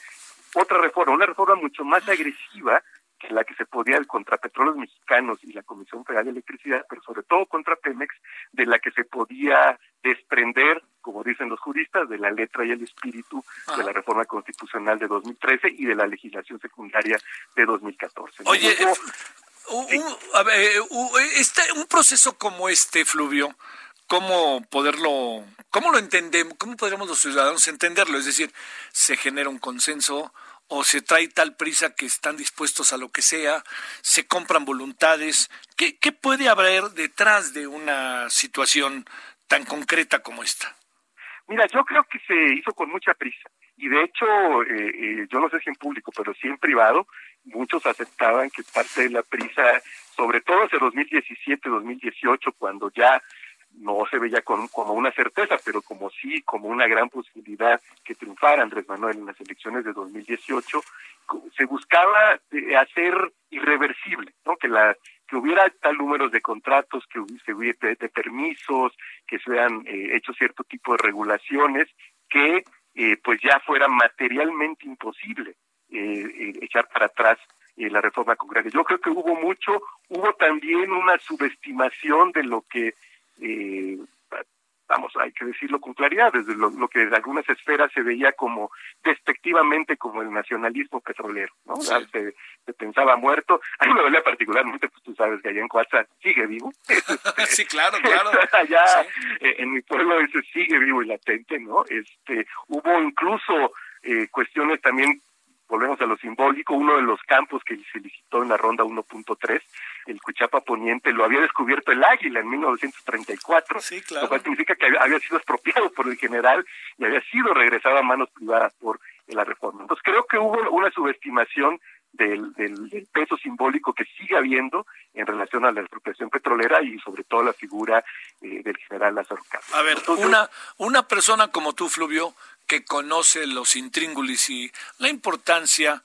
otra reforma, una reforma mucho más agresiva en la que se podía contra Petróleos Mexicanos y la Comisión Federal de Electricidad, pero sobre todo contra Pemex, de la que se podía desprender, como dicen los juristas, de la letra y el espíritu de la reforma constitucional de 2013 y de la legislación secundaria de 2014. Oye, un, a ver, este, un proceso como este, Fluvio, ¿cómo poderlo, cómo lo entendemos, cómo podríamos los ciudadanos entenderlo? Es decir, se genera un consenso o se trae tal prisa que están dispuestos a lo que sea, se compran voluntades. ¿Qué, qué puede haber detrás de una situación tan concreta como esta? Mira, yo creo que se hizo con mucha prisa. Y de hecho, eh, eh, yo no sé si en público, pero sí en privado, muchos aceptaban que parte de la prisa, sobre todo hacia 2017, 2018, cuando ya no se veía con, como una certeza, pero como sí, como una gran posibilidad que triunfara Andrés Manuel en las elecciones de 2018, se buscaba eh, hacer irreversible, ¿no? Que la que hubiera tal número de contratos, que hubiese de, de permisos, que se hubieran eh, hecho cierto tipo de regulaciones, que eh, pues ya fuera materialmente imposible echar para atrás la reforma concreta. Yo creo que hubo mucho, hubo también una subestimación de lo que eh, vamos, hay que decirlo con claridad, desde lo, que en algunas esferas se veía como despectivamente como el nacionalismo petrolero, ¿no? Se, pensaba muerto. A mí me dolía particularmente, pues tú sabes que allá en Coatza sigue vivo. sí, claro, claro. allá eh, en mi pueblo ese sigue vivo y latente, ¿no? Este, hubo incluso eh, cuestiones también volvemos a lo simbólico, uno de los campos que se licitó en la ronda 1.3, el Cuchapa Poniente, lo había descubierto el Águila en 1934, sí, claro. lo cual significa que había sido expropiado por el general y había sido regresado a manos privadas por la reforma. Entonces creo que hubo una subestimación del, del, peso simbólico que sigue habiendo en relación a la expropiación petrolera y sobre todo la figura eh, del general Lázaro Cárdenas. A ver, una, una persona como tú, Fluvio, que conoce los intríngulis y la importancia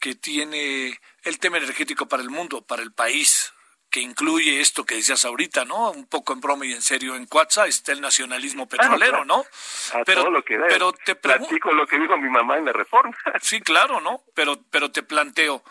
que tiene el tema energético para el mundo, para el país, que incluye esto que decías ahorita, ¿no? Un poco en broma y en serio, en Cuatza está el nacionalismo petrolero, ¿no? pero, lo que pero te platico lo que dijo mi mamá en la reforma. Sí, claro, ¿no? Pero, pero te planteo,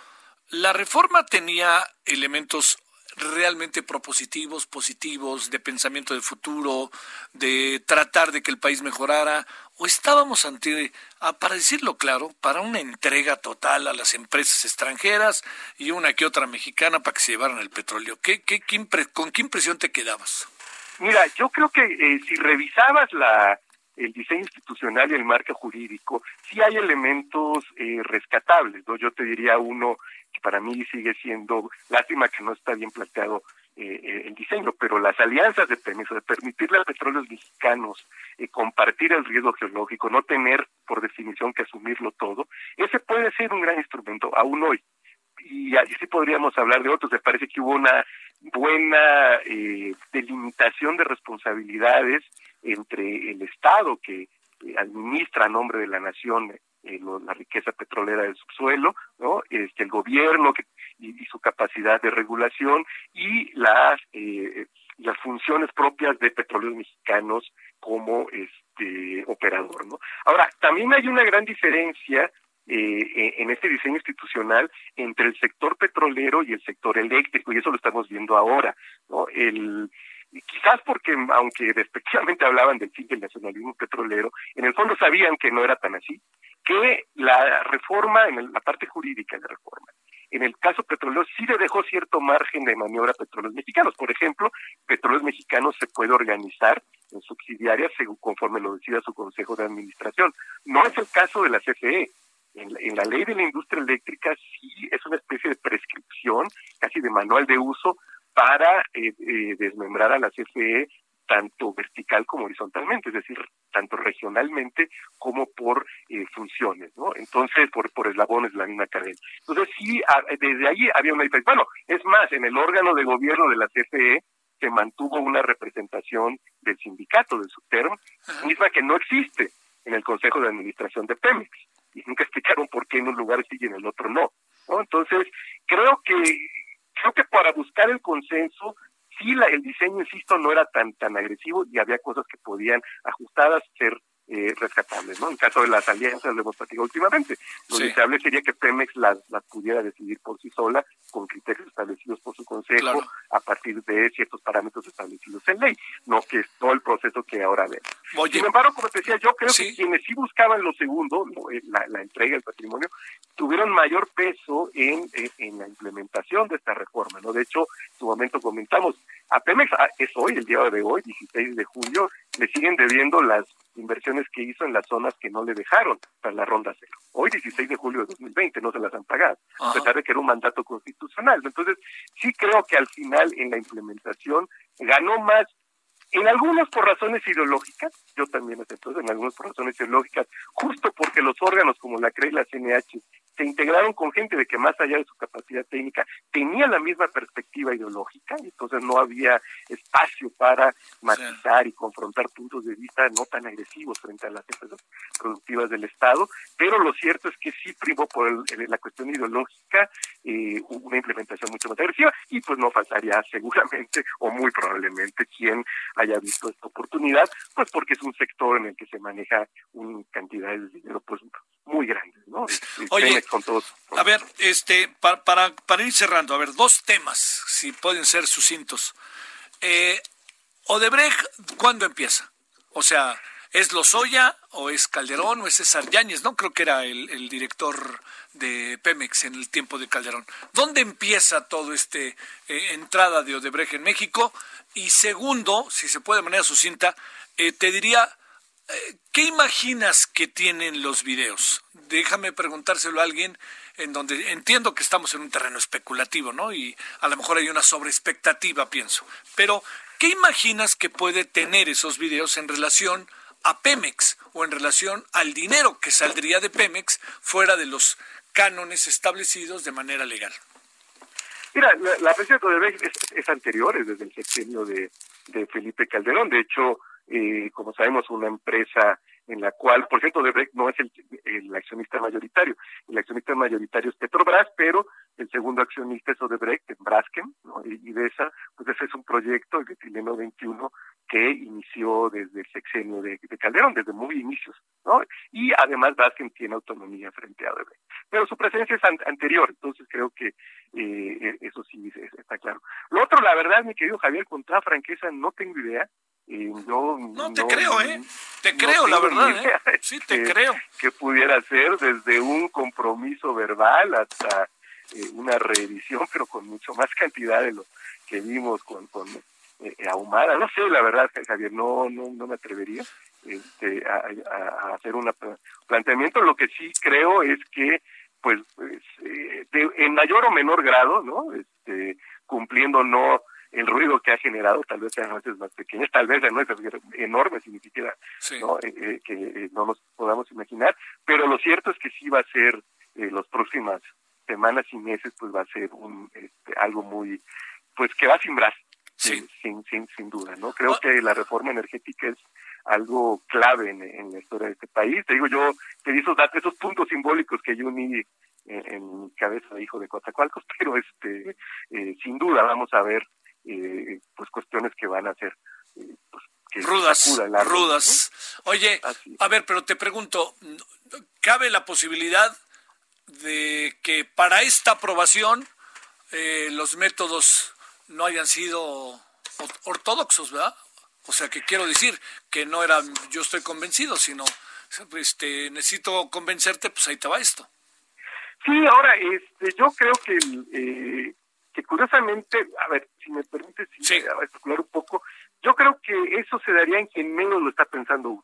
la reforma tenía elementos realmente propositivos, positivos, de pensamiento de futuro, de tratar de que el país mejorara, o estábamos ante, ah, para decirlo claro, para una entrega total a las empresas extranjeras y una que otra mexicana para que se llevaran el petróleo. ¿Qué, qué, ¿Con qué impresión te quedabas? Mira, yo creo que eh, si revisabas la, el diseño institucional y el marco jurídico, sí hay elementos eh, rescatables. Yo te diría uno para mí sigue siendo lástima que no está bien planteado eh, eh, el diseño, pero las alianzas de permiso, de permitirle a petróleos mexicanos compartir el riesgo geológico, no tener por definición que asumirlo todo, ese puede ser un gran instrumento aún hoy. Y así podríamos hablar de otros. Me parece que hubo una buena delimitación de responsabilidades entre el Estado que eh, administra a nombre de la nación eh, la riqueza petrolera del subsuelo, ¿no? Este, el gobierno y, su capacidad de regulación y las eh, las funciones propias de petróleos mexicanos como este operador, ¿no? Ahora también hay una gran diferencia en este diseño institucional entre el sector petrolero y el sector eléctrico y eso lo estamos viendo ahora, ¿no? El quizás porque, aunque respectivamente hablaban del fin del nacionalismo petrolero, en el fondo sabían que no era tan así, que la reforma, en la parte jurídica de la reforma, en el caso petrolero sí le dejó cierto margen de maniobra a petróleos mexicanos. Por ejemplo, petróleos mexicanos se puede organizar en subsidiarias según conforme lo decida su consejo de administración. No es el caso de la CFE. En en la, ley de la industria eléctrica sí es una especie de prescripción, casi de manual de uso, para eh, eh, desmembrar a la CFE tanto vertical como horizontalmente, es decir, tanto regionalmente como por eh, funciones, ¿no? Entonces, por, por eslabones de la misma cadena. Entonces, sí, desde ahí había una diferencia. Bueno, es más, en el órgano de gobierno de la CFE se mantuvo una representación del sindicato, del SUTERM, misma que no existe en el Consejo de Administración de Pemex. Y nunca explicaron por qué en un lugar sí y en el otro no. ¿no? Entonces, creo que creo que para buscar el consenso, sí, la, el diseño, insisto, no era tan, tan agresivo y había cosas que podían ajustadas ser eh, rescatables, ¿no? En caso de las alianzas lo hemos platicado últimamente. Lo deseable sería que Pemex las, las pudiera decidir por sí sola, con criterios establecidos por su consejo, a partir de ciertos parámetros establecidos en ley, no que es todo el proceso que ahora vemos. Sin embargo, como te decía, yo creo que quienes sí buscaban lo segundo, eh, la, la entrega del patrimonio, tuvieron mayor peso en, en, la implementación de esta reforma, ¿no? De hecho, en su momento comentamos, a Pemex ah, es hoy, el día de hoy, 16 de julio, le siguen debiendo las inversiones que hizo en las zonas que no le dejaron para la ronda cero. Hoy, 16 de julio de 2020, no se las han pagado, a pesar de que era un mandato constitucional. Entonces, sí creo que al final en la implementación ganó más en algunos por razones ideológicas, yo también acepto, en algunos por razones ideológicas, justo porque los órganos como la CRE y la CNH se integraron con gente de que más allá de su capacidad técnica tenía la misma perspectiva ideológica, y entonces no había espacio para matizar y confrontar puntos de vista no tan agresivos frente a las empresas productivas del Estado, pero lo cierto es que sí primó por la cuestión ideológica eh, una implementación mucho más agresiva y pues no faltaría seguramente o muy probablemente quien haya visto esta oportunidad, pues porque es un sector en el que se maneja una cantidad de dinero pues muy grande, ¿no? Oye, a ver, este, para, para, para, ir cerrando, a ver, dos temas, si pueden ser sucintos. Eh, Odebrecht, ¿cuándo empieza? O sea, ¿es Lozoya o es Calderón o es César Yáñez? No creo que era el, el director de Pemex en el tiempo de Calderón. ¿Dónde empieza todo este eh, entrada de Odebrecht en México? Y segundo, si se puede de manera sucinta, eh, te diría, ¿Qué imaginas que tienen los videos? Déjame preguntárselo a alguien en donde entiendo que estamos en un terreno especulativo, ¿no? Y a lo mejor hay una sobreexpectativa, pienso. Pero, ¿qué imaginas que puede tener esos videos en relación a Pemex o en relación al dinero que saldría de Pemex fuera de los cánones establecidos de manera legal? Mira, la, la de es, es anterior, es desde el sexenio de, de Felipe Calderón. De hecho, eh, como sabemos, una empresa en la cual, por cierto, Odebrecht no es el, accionista mayoritario. El accionista mayoritario es Petrobras, pero el segundo accionista es Odebrecht, en Braskem, ¿no? y, de esa, pues ese es un proyecto, el de Tileno 21, que inició desde el sexenio de, Calderón, desde muy inicios, ¿no? Y además Braskem tiene autonomía frente a Odebrecht. Pero su presencia es anterior, entonces creo que eh, eso sí está claro. Lo otro, la verdad, mi querido Javier, con toda franqueza, no tengo idea no, te creo, ¿eh? Te creo, la verdad, ¿eh? Sí, te creo. Que pudiera ser desde un compromiso verbal hasta eh, una reedición, pero con mucho más cantidad de lo que vimos con, con eh, Ahumada. No sé, la verdad, Javier, no, no, no me atrevería este, a, hacer un planteamiento. Lo que sí creo es que, pues, pues en mayor o menor grado, ¿no? Este, cumpliendo no el ruido que ha generado, tal vez sean nueces más pequeñas, tal vez sean nueces enormes y ni siquiera ¿no? Eh, eh, que eh, no nos podamos imaginar, pero lo cierto es que sí va a ser eh, las próximas semanas y meses, pues va a ser un este, algo muy, pues que va a simbrar, sin, sin, sin duda, ¿no? Creo ah. que la reforma energética es algo clave en, la historia de este país. Te digo, yo te di esos esos puntos simbólicos que yo uní en, mi cabeza de hijo de Cotacualcos, pero este, sin duda vamos a ver eh, pues cuestiones que van a ser eh, pues, rudas, rudas. Oye, a ver, pero te pregunto, ¿cabe la posibilidad de que para esta aprobación eh, los métodos no hayan sido ortodoxos, ¿verdad? O sea, que quiero decir que no era yo estoy convencido, sino este necesito convencerte, pues ahí te va esto. Sí, ahora este yo creo que eh, que curiosamente, a ver, si me permite si especular un poco, yo creo que eso se daría en quien menos lo está pensando uno.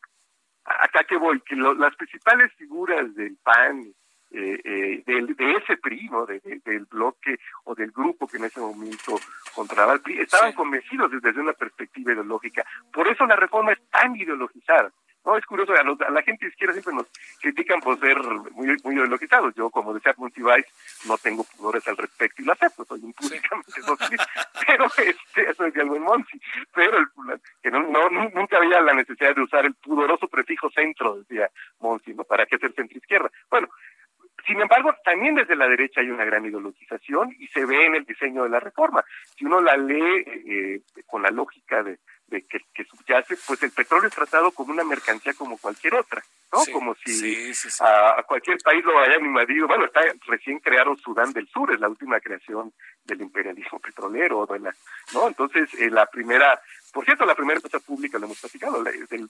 Acá que voy, que las principales figuras del PAN, eh, eh, del, de ese PRI, ¿no? del bloque o del grupo que en ese momento controlaba el PRI, estaban convencidos desde una perspectiva ideológica. Por eso la reforma es tan ideologizada. No, es curioso, a, la gente izquierda siempre nos critican por ser muy, muy ideologizados. Yo, como decía Multivice, no tengo pudores al respecto y lo acepto, soy impúdicamente pero este, eso es algo en Monsi. Pero el, que no, no, nunca había la necesidad de usar el pudoroso prefijo centro, decía Monsi, ¿no? ¿Para qué ser centro izquierda? Bueno, sin embargo, también desde la derecha hay una gran ideologización y se ve en el diseño de la reforma. Si uno la lee eh, con la lógica de, de que, que, subyace, pues el petróleo es tratado como una mercancía como cualquier otra, ¿no? como si a, cualquier país lo hayan invadido. Bueno, está recién creado Sudán del Sur, es la última creación del imperialismo petrolero, de la, ¿no? Entonces, eh, la primera, por cierto, la primera empresa pública, lo hemos platicado, la, del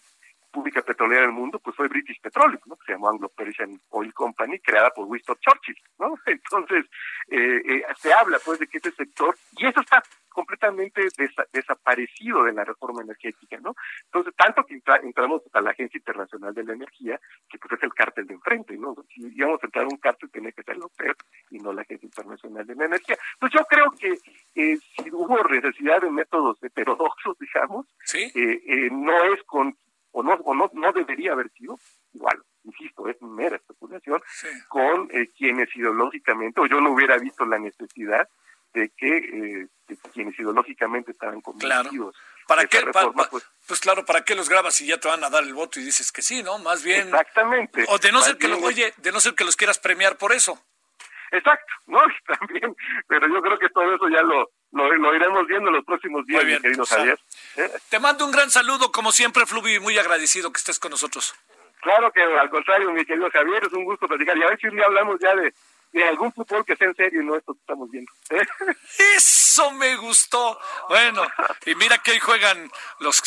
pública petrolera del mundo, pues fue British Petroleum, ¿no? Se llamó Anglo-Persian Oil Company, creada por Winston Churchill, ¿no? Entonces, eh, eh, se habla, pues, de que ese sector, y eso está completamente desaparecido de la reforma energética, ¿no? Entonces, tanto que entramos a la Agencia Internacional de la Energía, que pues es el cártel de enfrente, ¿no? Si íbamos a entrar a un cártel, tiene que ser la OPEP y no la Agencia Internacional de la Energía. Pues yo creo que eh, si hubo necesidad de métodos heterodoxos, digamos, eh, no es con o no, o no, no debería haber sido, igual, insisto, es mera especulación, con eh, quienes ideológicamente, o yo no hubiera visto la necesidad de que, eh, quienes ideológicamente estaban convencidos. ¿Para qué? Pues, pues, claro, ¿para qué los grabas si ya te van a dar el voto y dices que sí, no? Más bien. Exactamente. O de no ser que los, oye, de no ser que los quieras premiar por eso. Exacto, no, también, pero yo creo que todo eso ya lo, lo, iremos viendo en los próximos días, mi querido Javier. ¿Eh? Te mando un gran saludo, como siempre, Fluvi, muy agradecido que estés con nosotros. Claro que al contrario, mi querido Javier, es un gusto platicar. Y a ver si un día hablamos ya de, de algún fútbol que sea en serio y no esto que estamos viendo. Eso me gustó. Bueno, y mira que hoy juegan los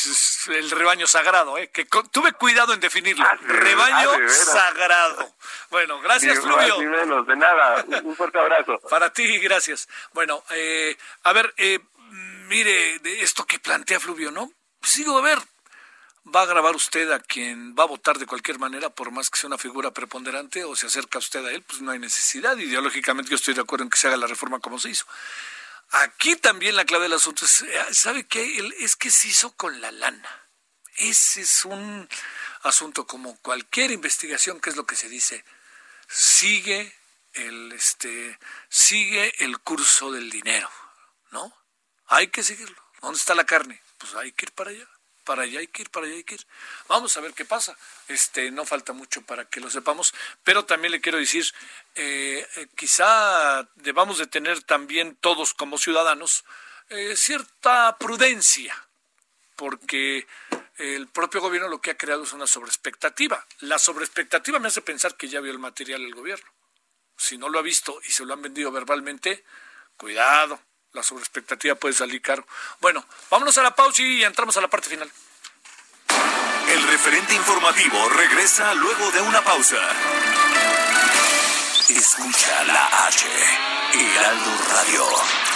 el rebaño sagrado, ¿eh? que tuve cuidado en definirlo. Ah, rebaño ah, sagrado. Bueno, gracias, Fluvio. Ni menos, de nada. Un fuerte abrazo. Para ti, gracias. Bueno, eh, a ver, eh, mire, de esto que plantea Fluvio, ¿no? Pues digo, a ver, va a grabar usted a quien va a votar de cualquier manera, por más que sea una figura preponderante o se acerca usted a él, pues no hay necesidad. Ideológicamente yo estoy de acuerdo en que se haga la reforma como se hizo. Aquí también la clave del asunto es, eh, ¿sabe qué? Es que se hizo con la lana. Ese es un asunto como cualquier investigación, que es lo que se dice, sigue el, este, sigue el curso del dinero, ¿no? Hay que seguirlo. ¿Dónde está la carne? Pues hay que ir para allá para allá hay que ir, para allá hay que ir. Vamos a ver qué pasa. Este, no falta mucho para que lo sepamos, pero también le quiero decir, eh, eh, quizá debamos de tener también todos como ciudadanos eh, cierta prudencia, porque el propio gobierno lo que ha creado es una sobreexpectativa. La sobreexpectativa me hace pensar que ya vio el material el gobierno. Si no lo ha visto y se lo han vendido verbalmente, cuidado, la sobreexpectativa puede salir caro. Bueno, vámonos a la pausa y entramos a la parte final. El referente informativo regresa luego de una pausa. Escucha la H, Heraldo Radio.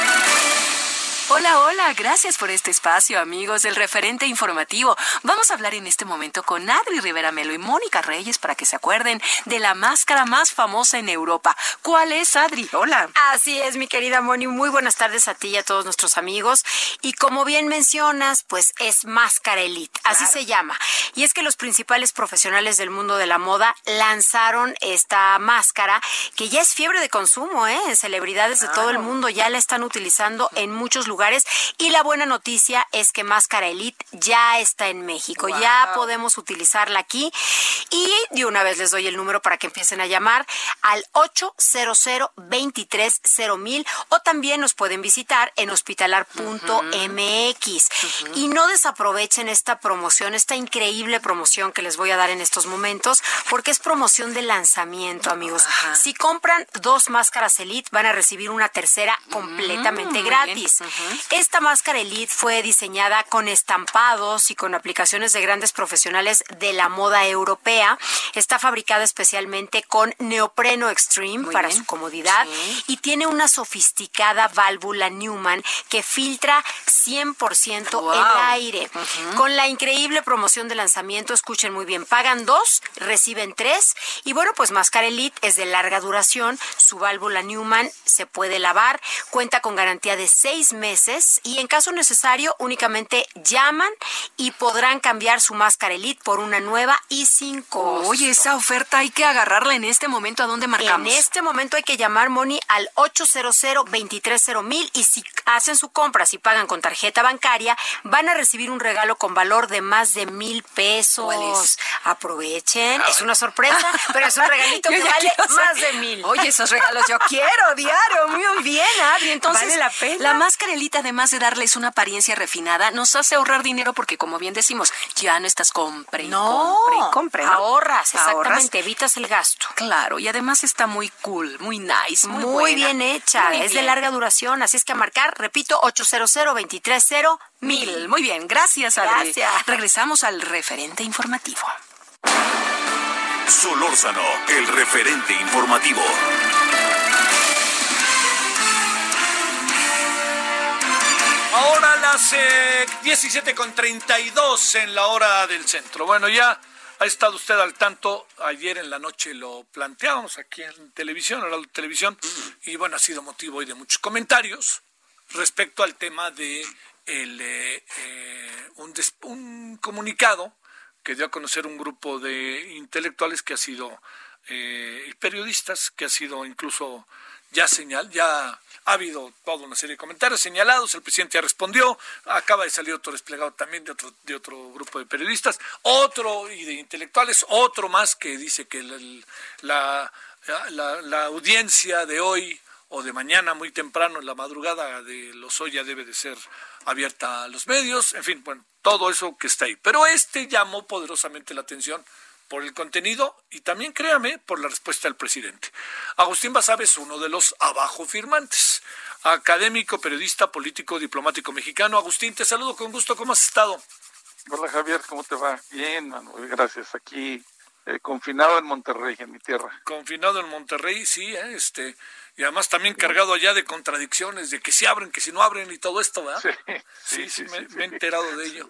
Hola, hola, gracias por este espacio, amigos del referente informativo. Vamos a hablar en este momento con Adri Rivera Melo y Mónica Reyes para que se acuerden de la máscara más famosa en Europa. ¿Cuál es, Adri? Hola. Así es, mi querida Moni. Muy buenas tardes a ti y a todos nuestros amigos. Y como bien mencionas, pues es Máscara Elite, así se llama. Y es que los principales profesionales del mundo de la moda lanzaron esta máscara que ya es fiebre de consumo, ¿eh? Celebridades de todo el mundo ya la están utilizando en muchos lugares y la buena noticia es que Máscara Elite ya está en México. Ya podemos utilizarla aquí. Y de una vez les doy el número para que empiecen a llamar al 800 mil o también nos pueden visitar en hospitalar.mx. Y no desaprovechen esta promoción, esta increíble promoción que les voy a dar en estos momentos, porque es promoción de lanzamiento, amigos. Si compran dos máscaras Elite, van a recibir una tercera completamente mm, gratis. Esta máscara Elite fue diseñada con estampados y con aplicaciones de grandes profesionales de la moda europea. Está fabricada especialmente con neopreno extreme para su comodidad y tiene una sofisticada válvula Newman que filtra 100% el aire. Con la increíble promoción de lanzamiento, escuchen muy bien, pagan dos, reciben tres. Y bueno, pues Máscara Elite es de larga duración, su válvula Newman se puede lavar, cuenta con garantía de seis meses y en caso necesario únicamente llaman y podrán cambiar su Máscara Elite por una nueva y sin costo. Oye, esa oferta hay que agarrarla en este momento. ¿A dónde marcamos? En este momento hay que llamar, Moni, al 800 mil y si hacen su compra, si pagan con tarjeta bancaria, van a recibir un regalo con valor de más de mil pesos. Aprovechen, es una sorpresa, pero es un regalito que vale más de mil. Oye, esos regalos yo quiero diario, muy bien, Adri. Entonces, ¿Vale la pena? la mascarelita, además de darles una apariencia refinada, nos hace ahorrar dinero porque, como bien decimos, ya no estás compre y No, compre y compre. ¿no? ahorras, Ahorras. exactamente, evitas el gasto. Claro, y además está muy cool, muy nice, muy, Muy, buena. bien hecha, Muy es de larga duración, así es que a marcar, repito, 800 230 Mil. Muy bien, gracias, Adri. Gracias. Regresamos al referente informativo. Solórzano, el referente informativo. Ahora las eh, 17 con 32 en la hora del centro. Bueno, ya ha estado usted al tanto. Ayer en la noche lo planteábamos aquí en televisión, en la televisión, y bueno, ha sido motivo hoy de muchos comentarios respecto al tema de el, eh, eh, un, des- un comunicado que dio a conocer un grupo de intelectuales que ha sido eh, periodistas que ha sido incluso ya señal, ya ha habido toda una serie de comentarios señalados, el presidente ya respondió, acaba de salir otro desplegado también de otro, de otro grupo de periodistas, otro y de intelectuales, otro más que dice que la, la, la audiencia de hoy o de mañana muy temprano en la madrugada de Lozoya debe de ser abierta a los medios, en fin, bueno, todo eso que está ahí. Pero este llamó poderosamente la atención por el contenido y también, créame, por la respuesta del presidente. Agustín Basabe es uno de los abajo firmantes, académico, periodista, político, diplomático mexicano. Agustín, te saludo con gusto, ¿cómo has estado? Hola Javier, ¿cómo te va? Bien, Manuel, gracias. Aquí eh, confinado en Monterrey, en mi tierra. Confinado en Monterrey, sí, ¿eh? este, y además también cargado allá de contradicciones, de que si abren, que si no abren y todo esto, ¿verdad? Sí, Sí, sí, me, sí, me he enterado de ello.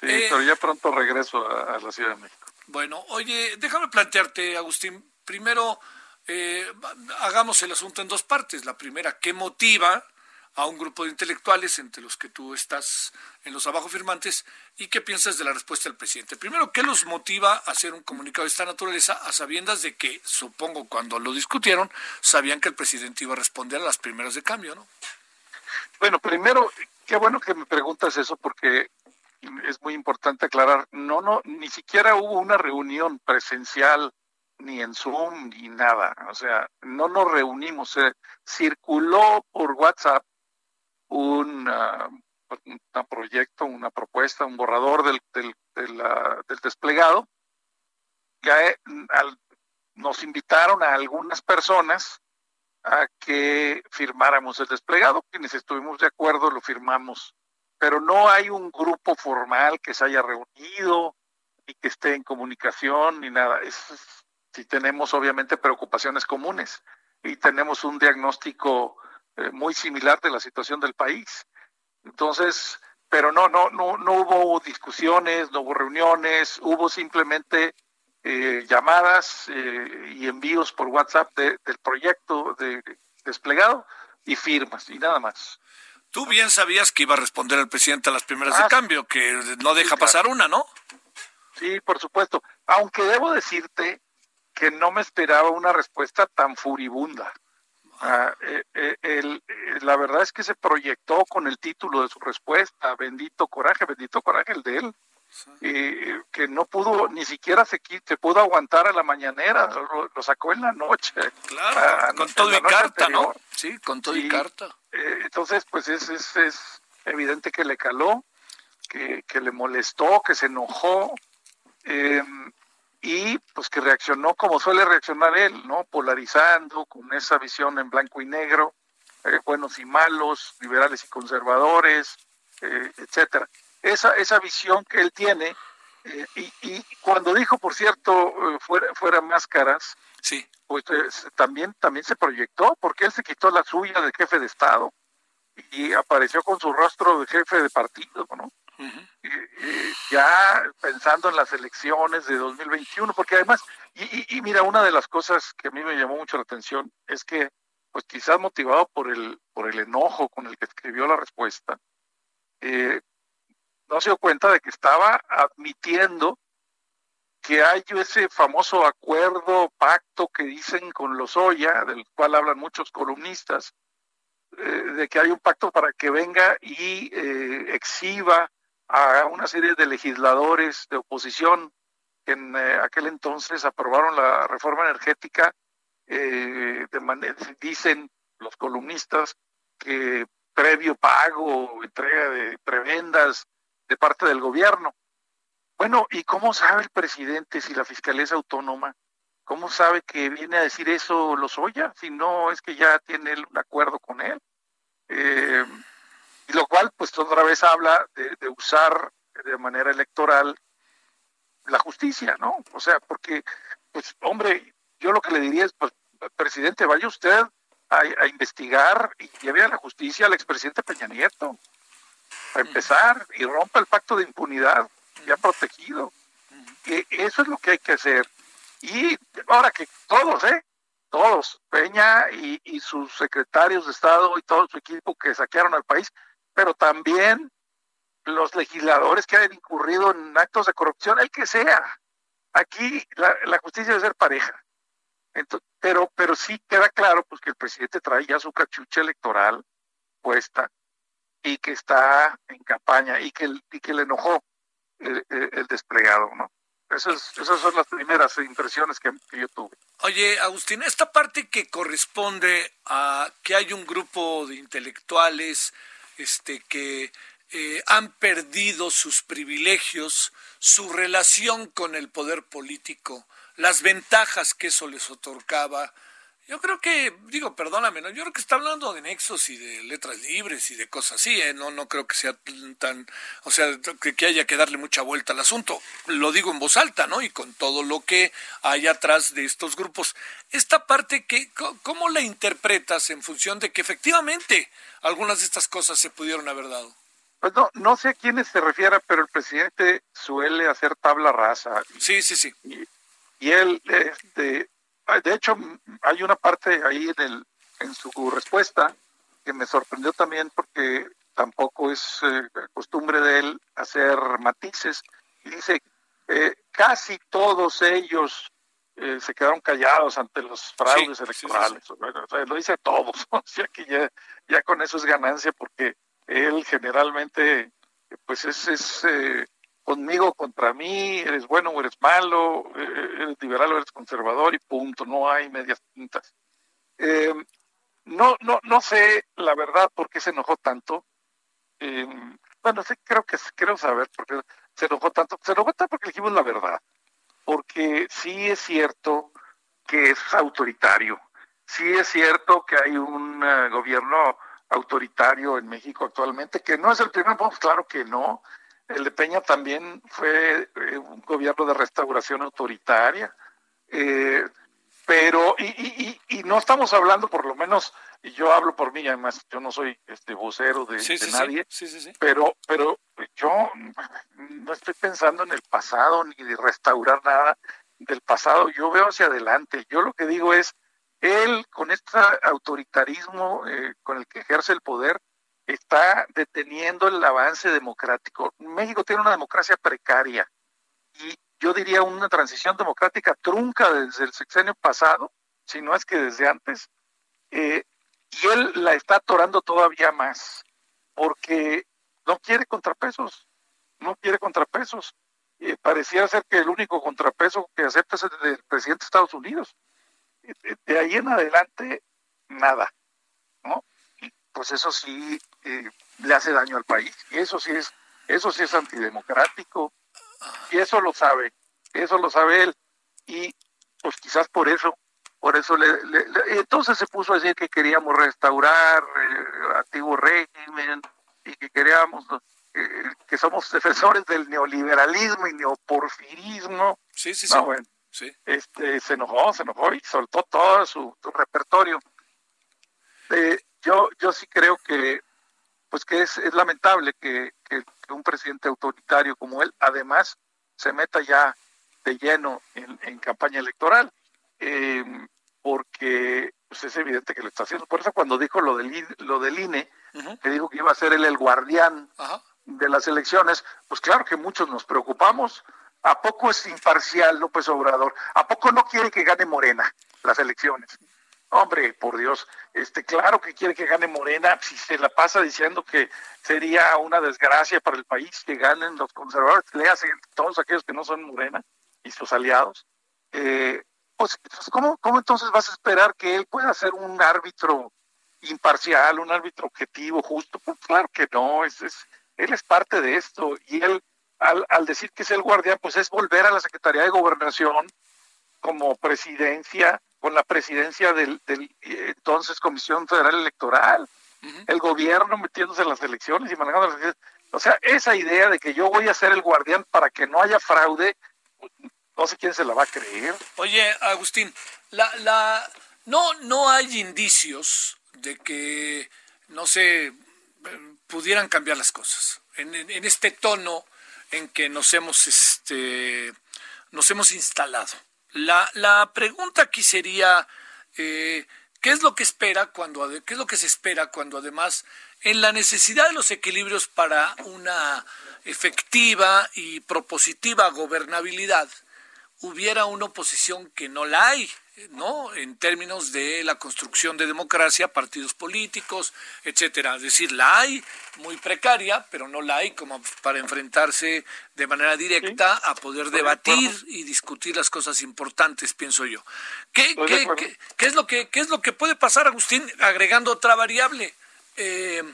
Sí, Eh, pero ya pronto regreso a, a la Ciudad de México. Bueno, oye, déjame plantearte, Agustín, primero eh, hagamos el asunto en dos partes. La primera, ¿qué motiva a un grupo de intelectuales, entre los que tú estás en los abajo firmantes, y qué piensas de la respuesta del presidente? Primero, ¿qué los motiva a hacer un comunicado de esta naturaleza a sabiendas de que, supongo, cuando lo discutieron, sabían que el presidente iba a responder a las primeras de cambio, ¿no? Bueno, primero, qué bueno que me preguntas eso porque es muy importante aclarar. No, no, ni siquiera hubo una reunión presencial ni en Zoom ni nada. O sea, no nos reunimos. Se circuló por WhatsApp un, ah, un proyecto, una propuesta, un borrador del, del, del desplegado. Ya eh, nos invitaron a algunas personas a que firmáramos el desplegado. Quienes estuvimos de acuerdo lo firmamos, pero no hay un grupo formal que se haya reunido y que esté en comunicación ni nada. Es, sí tenemos obviamente preocupaciones comunes y tenemos un diagnóstico eh, muy similar de la situación del país. Entonces, pero no, no, no, no hubo discusiones, no hubo reuniones, hubo simplemente eh, llamadas eh, y envíos por WhatsApp de- del proyecto de desplegado y firmas y nada más. Tú bien sabías que iba a responder el presidente a las primeras de Ah, cambio, que no deja claro. pasar una, ¿no? Sí, por supuesto. Aunque debo decirte que no me esperaba una respuesta tan furibunda. Ah, eh, eh, el- eh, la verdad es que se proyectó con el título de su respuesta, bendito coraje, bendito coraje el de él, eh, que no pudo, ni siquiera se, se pudo aguantar a la mañanera, lo, lo sacó en la noche. Claro, Ah, con todo y carta, ¿no? Sí, con todo y Sí. carta. Eh, entonces, pues es, es, es evidente que le caló, que, que le molestó, que se enojó eh, y pues que reaccionó como suele reaccionar él, ¿no? Polarizando, con esa visión en blanco y negro. eh, buenos y malos, liberales y conservadores, eh, etcétera. Esa, esa visión que él tiene, eh, y, y, cuando dijo, por cierto, fuera, fuera máscaras, sí. pues también, también se proyectó, porque él se quitó la suya de jefe de Estado y apareció con su rostro de jefe de partido, ¿no? ya pensando en las elecciones de 2021, porque además, y, y, mira, una de las cosas que a mí me llamó mucho la atención es que, pues quizás motivado por el, por el enojo con el que escribió la respuesta, eh, no se dio cuenta de que estaba admitiendo que hay ese famoso acuerdo, pacto que dicen con los Oya, del cual hablan muchos columnistas, eh, de que hay un pacto para que venga y eh, exhiba a una serie de legisladores de oposición que en eh, aquel entonces aprobaron la reforma energética, eh, de dicen los columnistas que previo pago entrega de prebendas de parte del gobierno. Bueno, ¿y cómo sabe el presidente si la fiscalía es autónoma? ¿Cómo sabe que viene a decir eso Lozoya? Si no es que ya tiene un acuerdo con él. Eh, y lo cual pues otra vez habla de, usar de manera electoral la justicia, ¿no? O sea, porque, pues, hombre, yo lo que le diría es, pues, presidente, vaya usted a, investigar y lleve a la justicia al expresidente Peña Nieto, a empezar, y rompa el pacto de impunidad ya protegido. Que eso es lo que hay que hacer. Y ahora que todos, ¿eh? Todos, Peña y, y sus secretarios de Estado y todo su equipo que saquearon al país, pero también los legisladores que han incurrido en actos de corrupción, el que sea. Aquí la, justicia debe ser pareja. pero, pero sí queda claro pues que el presidente trae ya su cachucha electoral puesta y que está en campaña y que, y que le enojó el, desplegado, ¿no? Esas, esas son las primeras impresiones que, yo tuve. Oye, Agustín, esta parte que corresponde a que hay un grupo de intelectuales este, que eh, han perdido sus privilegios, su relación con el poder político, las ventajas que eso les otorgaba. Yo creo que, digo, perdóname, ¿no? yo creo que está hablando de nexos y de letras libres y de cosas así, ¿eh? no, no creo que sea tan, o sea, que, haya que darle mucha vuelta al asunto. Lo digo en voz alta, ¿no? Y con todo lo que hay atrás de estos grupos. Esta parte, que, ¿cómo la interpretas en función de que efectivamente algunas de estas cosas se pudieron haber dado. Pues no, no sé a quiénes se refiera, pero el presidente suele hacer tabla rasa. Sí, sí, sí. Y, él, este, de hecho, hay una parte ahí en, el, en su respuesta que me sorprendió también porque tampoco es eh, costumbre de él hacer matices. Y dice, eh, casi todos ellos eh, se quedaron callados ante los fraudes electorales. lo dice todos, o sea que ya, ya con eso es ganancia porque él generalmente pues es, es conmigo contra mí, eres bueno o eres malo, eh, eres liberal o eres conservador y punto, no hay medias tintas. no, no, no sé la verdad por qué se enojó tanto. bueno, sí creo que quiero saber por qué se enojó tanto. Se enojó tanto porque dijimos la verdad porque sí es cierto que es autoritario, sí es cierto que hay un eh, gobierno autoritario en México actualmente, que no es el primer, pues claro que no, el de Peña también fue eh, un gobierno de restauración autoritaria, eh, pero, y, y, y, no estamos hablando, por lo menos, y yo hablo por mí, además, yo no soy este vocero de, nadie, pero, pero yo no estoy pensando en el pasado ni de restaurar nada del pasado, yo veo hacia adelante. Yo lo que digo es, él con este autoritarismo eh, con el que ejerce el poder, está deteniendo el avance democrático. México tiene una democracia precaria y yo diría una transición democrática trunca desde el sexenio pasado, si no es que desde antes, eh, y él la está atorando todavía más, porque no quiere contrapesos, no quiere contrapesos. Eh, pareciera ser que el único contrapeso que acepta es el del presidente de Estados Unidos. De ahí en adelante, nada, ¿no? pues eso sí eh, le hace daño al país. Y eso sí es, eso sí es antidemocrático, y eso lo sabe, eso lo sabe él. Y pues quizás por eso, Por eso le, entonces se puso a decir que queríamos restaurar el antiguo régimen y que queríamos eh, que somos defensores del neoliberalismo y neoporfirismo. Sí, sí, sí. bueno, sí. Este, se enojó, se enojó y soltó todo su, repertorio. Eh, yo, yo sí creo que pues que es, es lamentable que, que, un presidente autoritario como él además se meta ya de lleno en, campaña electoral. Eh, porque pues, es evidente que lo está haciendo. Por eso cuando dijo lo del, lo del INE, que dijo que iba a ser él el guardián de las elecciones, pues claro que muchos nos preocupamos. ¿A poco es imparcial López Obrador? ¿A poco no quiere que gane Morena las elecciones? Hombre, por Dios, este, claro que quiere que gane Morena, si se la pasa diciendo que sería una desgracia para el país que ganen los conservadores, le hacen todos aquellos que no son Morena y sus aliados. Eh, pues, pues, ¿cómo, ¿cómo entonces vas a esperar que él pueda ser un árbitro imparcial, un árbitro objetivo, justo? Pues claro que no, es, es, él es parte de esto y él, al, al decir que es el guardián, pues es volver a la Secretaría de Gobernación como presidencia, con la presidencia del, del eh, entonces Comisión Federal Electoral, el gobierno metiéndose en las elecciones y manejando las elecciones. O sea, esa idea de que yo voy a ser el guardián para que no haya fraude, no sé quién se la va a creer. Oye, Agustín, la, la, no, no hay indicios de que, no sé, pudieran cambiar las cosas. En, en, este tono en que nos hemos, este, nos hemos instalado. La, la pregunta aquí sería, eh, ¿qué es lo que espera cuando, qué es lo que se espera cuando además en la necesidad de los equilibrios para una efectiva y propositiva gobernabilidad, hubiera una oposición que no la hay, ¿no? En términos de la construcción de democracia, partidos políticos, etcétera. Es decir, la hay muy precaria, pero no la hay como para enfrentarse de manera directa a poder debatir y discutir las cosas importantes, pienso yo. ¿Qué, qué, qué, es lo que, ¿Qué es lo que puede pasar, Agustín, agregando otra variable? Eh,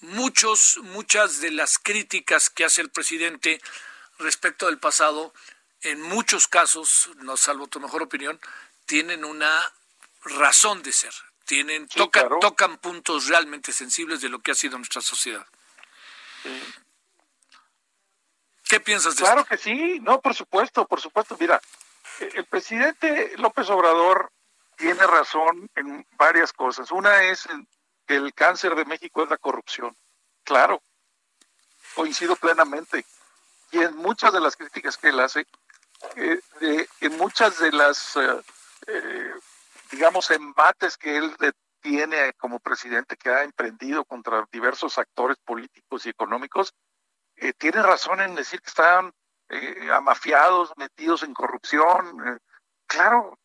muchos, muchas de las críticas que hace el presidente respecto del pasado en muchos casos, no salvo tu mejor opinión, tienen una razón de ser, tienen tocan, tocan puntos realmente sensibles de lo que ha sido nuestra sociedad. ¿Qué piensas de Claro que sí, no, por supuesto, por supuesto. Mira, el presidente López Obrador tiene razón en varias cosas. Una es que el cáncer de México es la corrupción. Claro, coincido plenamente. Y en muchas de las críticas que él hace, eh, en muchas de las, eh, eh, digamos, embates que él tiene como presidente que ha emprendido contra diversos actores políticos y económicos, tiene razón en decir que están amafiados, metidos en corrupción. claro,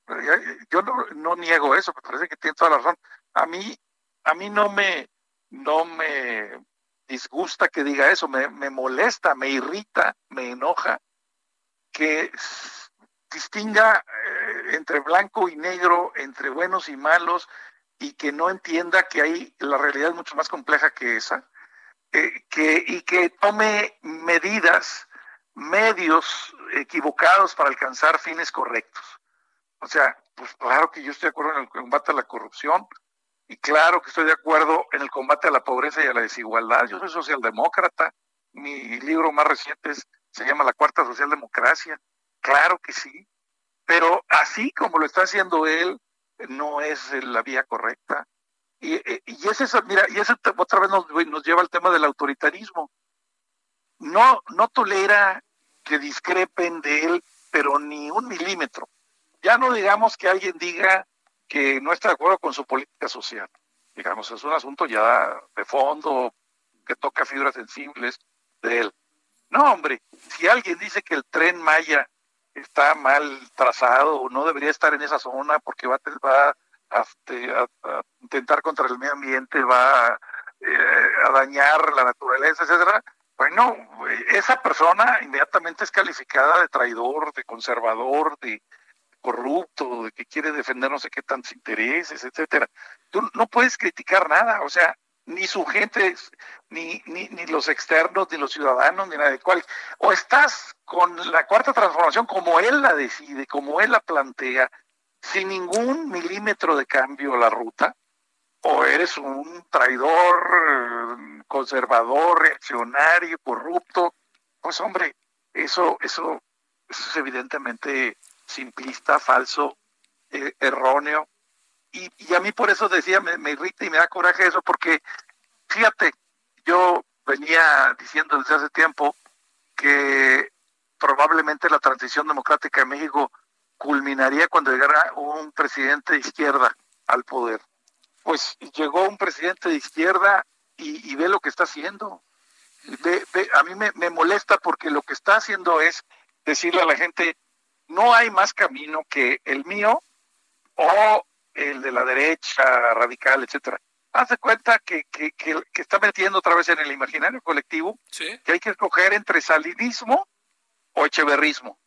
yo no, no, niego eso, me parece que tiene toda la razón. A mí, a mí no me, no me disgusta que diga eso, me, me molesta, me irrita, me enoja que distinga eh, entre blanco y negro, entre buenos y malos, y que no entienda que ahí la realidad es mucho más compleja que esa, eh, que, y que tome medidas, medios equivocados para alcanzar fines correctos. O sea, pues claro que yo estoy de acuerdo en el combate a la corrupción, y claro que estoy de acuerdo en el combate a la pobreza y a la desigualdad. Yo soy socialdemócrata, mi libro más reciente se llama la cuarta socialdemocracia. Claro que sí, pero así como lo está haciendo él, no es la vía correcta. Y, y es mira, y eso otra vez nos, nos lleva al tema del autoritarismo. No, no tolera que discrepen de él, pero ni un milímetro. Ya no digamos que alguien diga que no está de acuerdo con su política social. Digamos, es un asunto ya de fondo que toca fibras sensibles de él. No, hombre, si alguien dice que el tren Maya está mal trazado o no debería estar en esa zona porque va, a, este, intentar contra el medio ambiente, va eh, a dañar la naturaleza, etcétera, bueno, esa persona inmediatamente es calificada de traidor, de conservador, de corrupto, de que quiere defender no sé qué tantos intereses, etcétera. Tú no puedes criticar nada, o sea, ni su gente, ni, ni, ni, los externos, ni los ciudadanos, ni nada de cual. O estás con la cuarta transformación como él la decide, como él la plantea, sin ningún milímetro de cambio la ruta, o eres un traidor, conservador, reaccionario, corrupto, pues hombre, eso, eso, eso es evidentemente simplista, falso, eh, erróneo. Y, y, a mí por eso decía, me, me irrita y me da coraje eso, porque fíjate, yo venía diciendo desde hace tiempo que probablemente la transición democrática en México culminaría cuando llegara un presidente de izquierda al poder. Pues llegó un presidente de izquierda y, ve lo que está haciendo. Ve, ve, a mí me, me molesta porque lo que está haciendo es decirle a la gente, no hay más camino que el mío o el de la derecha radical, etcétera. Haz de cuenta que, que, que, que, está metiendo otra vez en el imaginario colectivo ¿Sí? que hay que escoger entre salinismo o echeverrismo.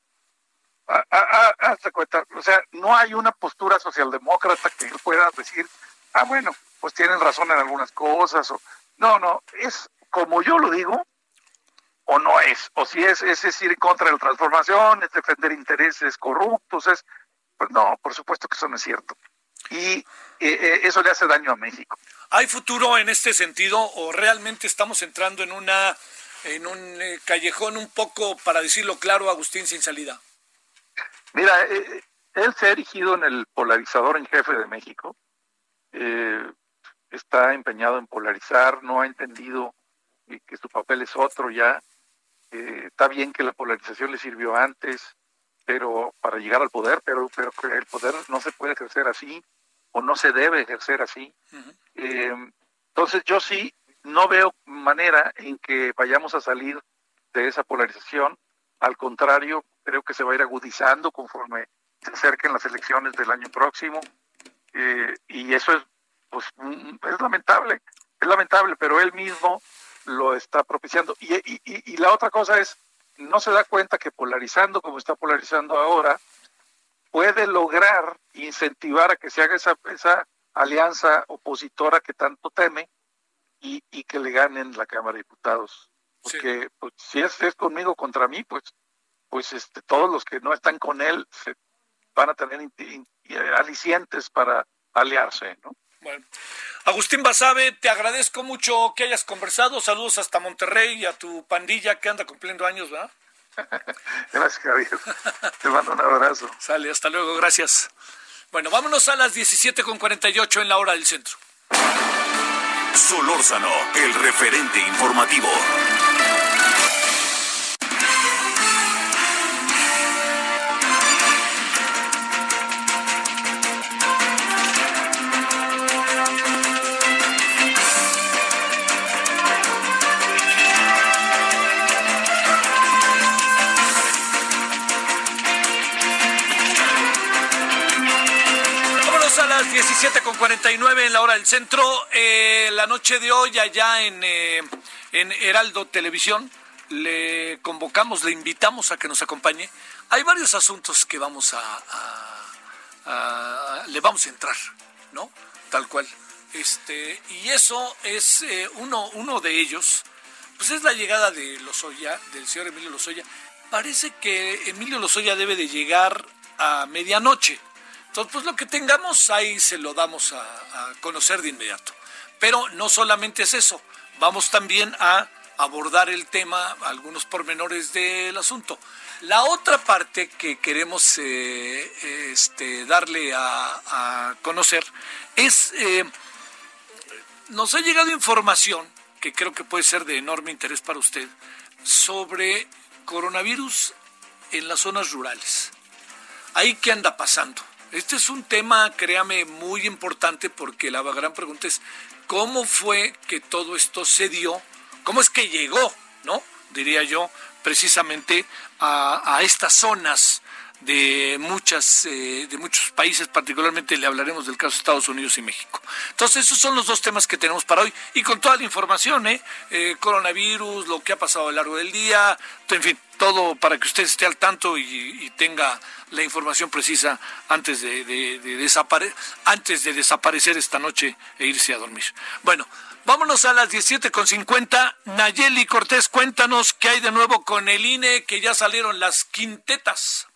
Haz de cuenta, o sea, no hay una postura socialdemócrata que pueda decir, ah, bueno, pues tienen razón en algunas cosas, o no, no, es como yo lo digo, o no es, o si es, es, es ir contra la transformación, es defender intereses corruptos, es, pues no, por supuesto que eso no es cierto. Y eh, eh, eso le hace daño a México. ¿Hay futuro en este sentido o realmente estamos entrando en una en un eh, callejón un poco, para decirlo claro, Agustín sin salida? Mira, eh, él se ha erigido en el polarizador en jefe de México. Está empeñado en polarizar, no ha entendido que su papel es otro ya. está bien que la polarización le sirvió antes, pero para llegar al poder, pero, pero el poder no se puede ejercer así o no se debe ejercer así. Uh -huh. entonces yo sí no veo manera en que vayamos a salir de esa polarización. Al contrario, creo que se va a ir agudizando conforme se acerquen las elecciones del año próximo. Eh, y eso es, pues, es lamentable, es lamentable, pero él mismo lo está propiciando. Y, y, y, la otra cosa es, no se da cuenta que polarizando como está polarizando ahora, puede lograr incentivar a que se haga esa, esa alianza opositora que tanto teme, y, y, que le ganen la Cámara de Diputados. Porque sí. pues, si es, es, conmigo contra mí, pues, pues este, todos los que no están con él se van a tener in, in, alicientes para aliarse, ¿no? Bueno. Agustín Basabe, te agradezco mucho que hayas conversado. Saludos hasta Monterrey y a tu pandilla que anda cumpliendo años, ¿verdad? Gracias, Javier. Te mando un abrazo. Sale, hasta luego, gracias. Bueno, vámonos a las 17.48 en la hora del centro. Solórzano, el referente informativo. 17 con 49 en la hora del centro. Eh, la noche de hoy, allá en, eh, en Heraldo Televisión, le convocamos, le invitamos a que nos acompañe. Hay varios asuntos que vamos a, le vamos a entrar, ¿no? Tal cual. Este, y eso es eh, uno, uno de ellos, pues es la llegada de Lozoya, del señor Emilio Lozoya. Parece que Emilio Lozoya debe de llegar a medianoche. Entonces, pues lo que tengamos ahí se lo damos a, conocer de inmediato. Pero no solamente es eso, vamos también a abordar el tema, algunos pormenores del asunto. La otra parte que queremos eh, este, darle a, a, conocer es, eh, nos ha llegado información, que creo que puede ser de enorme interés para usted, sobre coronavirus en las zonas rurales. Ahí qué anda pasando. Este es un tema, créame, muy importante porque la gran pregunta es cómo fue que todo esto se dio, cómo es que llegó, ¿no? Diría yo, precisamente a, estas zonas de muchas eh, de muchos países, particularmente le hablaremos del caso de Estados Unidos y México. Entonces, esos son los dos temas que tenemos para hoy y con toda la información, ¿eh? eh coronavirus, lo que ha pasado a lo largo del día, en fin, todo para que usted esté al tanto y, tenga la información precisa antes de, de, de, desapare antes de desaparecer esta noche e irse a dormir. Bueno, vámonos a las 17.50. Nayeli Cortés, cuéntanos qué hay de nuevo con el INE, que ya salieron las quintetas.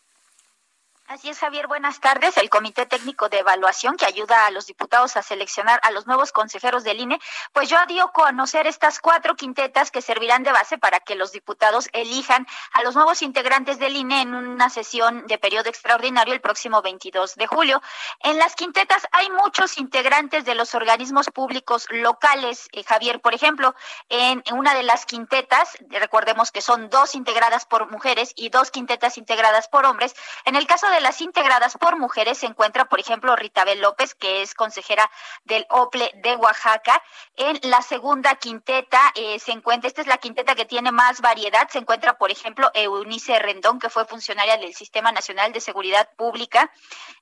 Así es, Javier. Buenas tardes. El Comité Técnico de Evaluación que ayuda a los diputados a seleccionar a los nuevos consejeros del INE, pues yo dio a conocer estas cuatro quintetas que servirán de base para que los diputados elijan a los nuevos integrantes del INE en una sesión de periodo extraordinario el próximo 22 de julio. En las quintetas hay muchos integrantes de los organismos públicos locales. Eh, Javier, por ejemplo, en una de las quintetas, recordemos que son dos integradas por mujeres y dos quintetas integradas por hombres. En el caso de las integradas por mujeres se encuentra, por ejemplo, Ritabel López, que es consejera del OPLE de Oaxaca. En la segunda quinteta eh, se encuentra, esta es la quinteta que tiene más variedad, se encuentra, por ejemplo, Eunice Rendón, que fue funcionaria del Sistema Nacional de Seguridad Pública.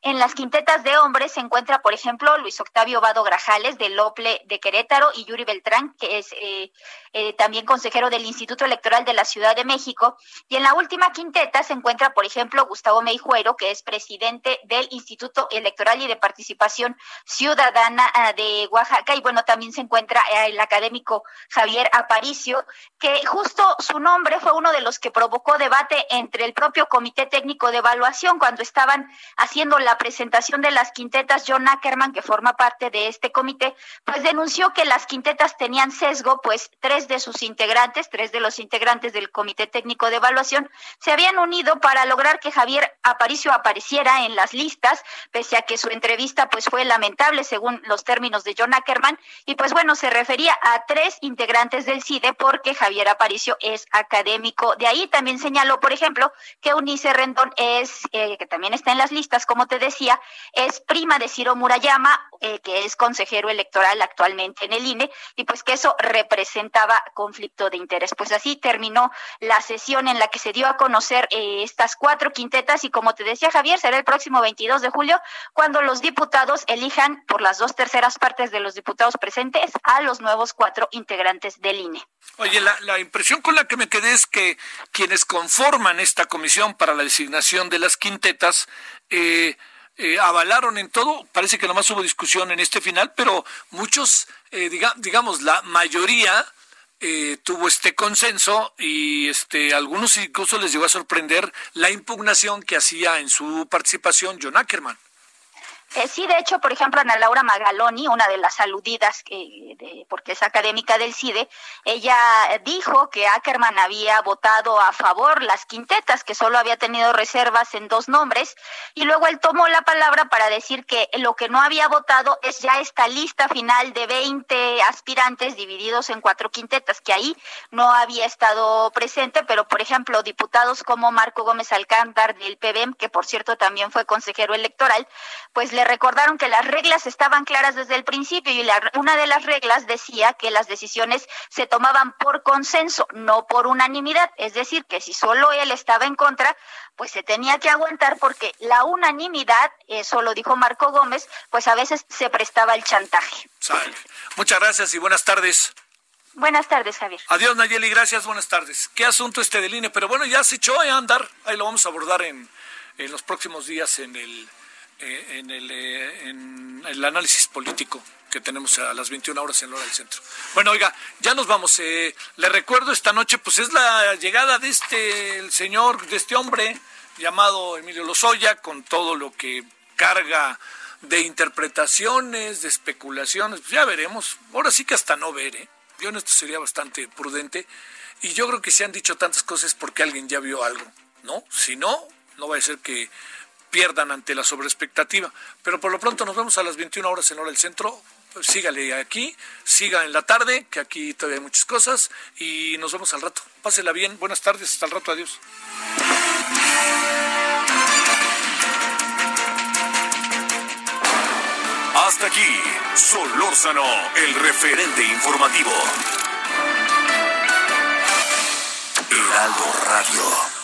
En las quintetas de hombres se encuentra, por ejemplo, Luis Octavio Vado Grajales, del OPLE de Querétaro, y Yuri Beltrán, que es eh, eh, también consejero del Instituto Electoral de la Ciudad de México. Y en la última quinteta se encuentra, por ejemplo, Gustavo Meijuero, que es presidente del Instituto Electoral y de Participación Ciudadana ah, de Oaxaca. Y bueno, también se encuentra eh, el académico Javier Aparicio, que justo su nombre fue uno de los que provocó debate entre el propio Comité Técnico de Evaluación cuando estaban haciendo la presentación de las quintetas. John Ackerman, que forma parte de este comité, pues denunció que las quintetas tenían sesgo, pues tres de sus integrantes, tres de los integrantes del Comité Técnico de Evaluación, se habían unido para lograr que Javier Aparicio apareciera en las listas, pese a que su entrevista pues fue lamentable según los términos de John Ackerman, y pues bueno, se refería a tres integrantes del CIDE porque Javier Aparicio es académico. De ahí también señaló, por ejemplo, que Unice Rendón es, eh, que también está en las listas, como te decía, es prima de Ciro Murayama, eh, que es consejero electoral actualmente en el INE, y pues que eso representaba conflicto de interés. Pues así terminó la sesión en la que se dio a conocer eh, estas cuatro quintetas y como te decía Javier, será el próximo 22 de julio cuando los diputados elijan por las dos terceras partes de los diputados presentes a los nuevos cuatro integrantes del INE. Oye, la, impresión con la que me quedé es que quienes conforman esta comisión para la designación de las quintetas, eh, eh, avalaron en todo. Parece que nomás hubo discusión en este final, pero muchos, eh, digamos, la mayoría eh, tuvo este consenso y este algunos incluso les llegó a sorprender la impugnación que hacía en su participación John Ackerman. Eh, sí, de hecho, por ejemplo, Ana Laura Magaloni, una de las aludidas, que, porque es académica del CIDE, ella dijo que Ackerman había votado a favor las quintetas, que solo había tenido reservas en dos nombres, y luego él tomó la palabra para decir que lo que no había votado es ya esta lista final de 20 aspirantes divididos en cuatro quintetas, que ahí no había estado presente, pero por ejemplo, diputados como Marco Gómez Alcántar del PBM, que por cierto también fue consejero electoral, pues le recordaron que las reglas estaban claras desde el principio y una de las reglas decía que las decisiones se tomaban por consenso, no por unanimidad. Es decir, que si solo él estaba en contra, pues se tenía que aguantar porque la unanimidad, eso lo dijo Marco Gómez, pues a veces se prestaba el chantaje. Muchas gracias y buenas tardes. Buenas tardes, Javier. Adiós, Nayeli, gracias, buenas tardes. Qué asunto este del INE, pero bueno, ya se echó a andar, ahí lo vamos a abordar en, en los próximos días en el eh, en, el, eh, en el análisis político que tenemos a las 21 horas en la hora del centro. Bueno, oiga, ya nos vamos. Eh, le recuerdo esta noche, pues es la llegada de este el señor, de este hombre llamado Emilio Lozoya, con todo lo que carga de interpretaciones, de especulaciones. Pues ya veremos. Ahora sí que hasta no ver, ¿eh? Yo en esto sería bastante prudente. Y yo creo que se han dicho tantas cosas porque alguien ya vio algo, ¿no? Si no, no va a ser que pierdan ante la sobreexpectativa. Pero por lo pronto nos vemos a las 21 horas en hora del centro. Sígale aquí, siga en la tarde, que aquí todavía hay muchas cosas, y nos vemos al rato. Pásela bien, buenas tardes, hasta el rato, adiós. Hasta aquí, Solórzano, el referente informativo. Heraldo Radio.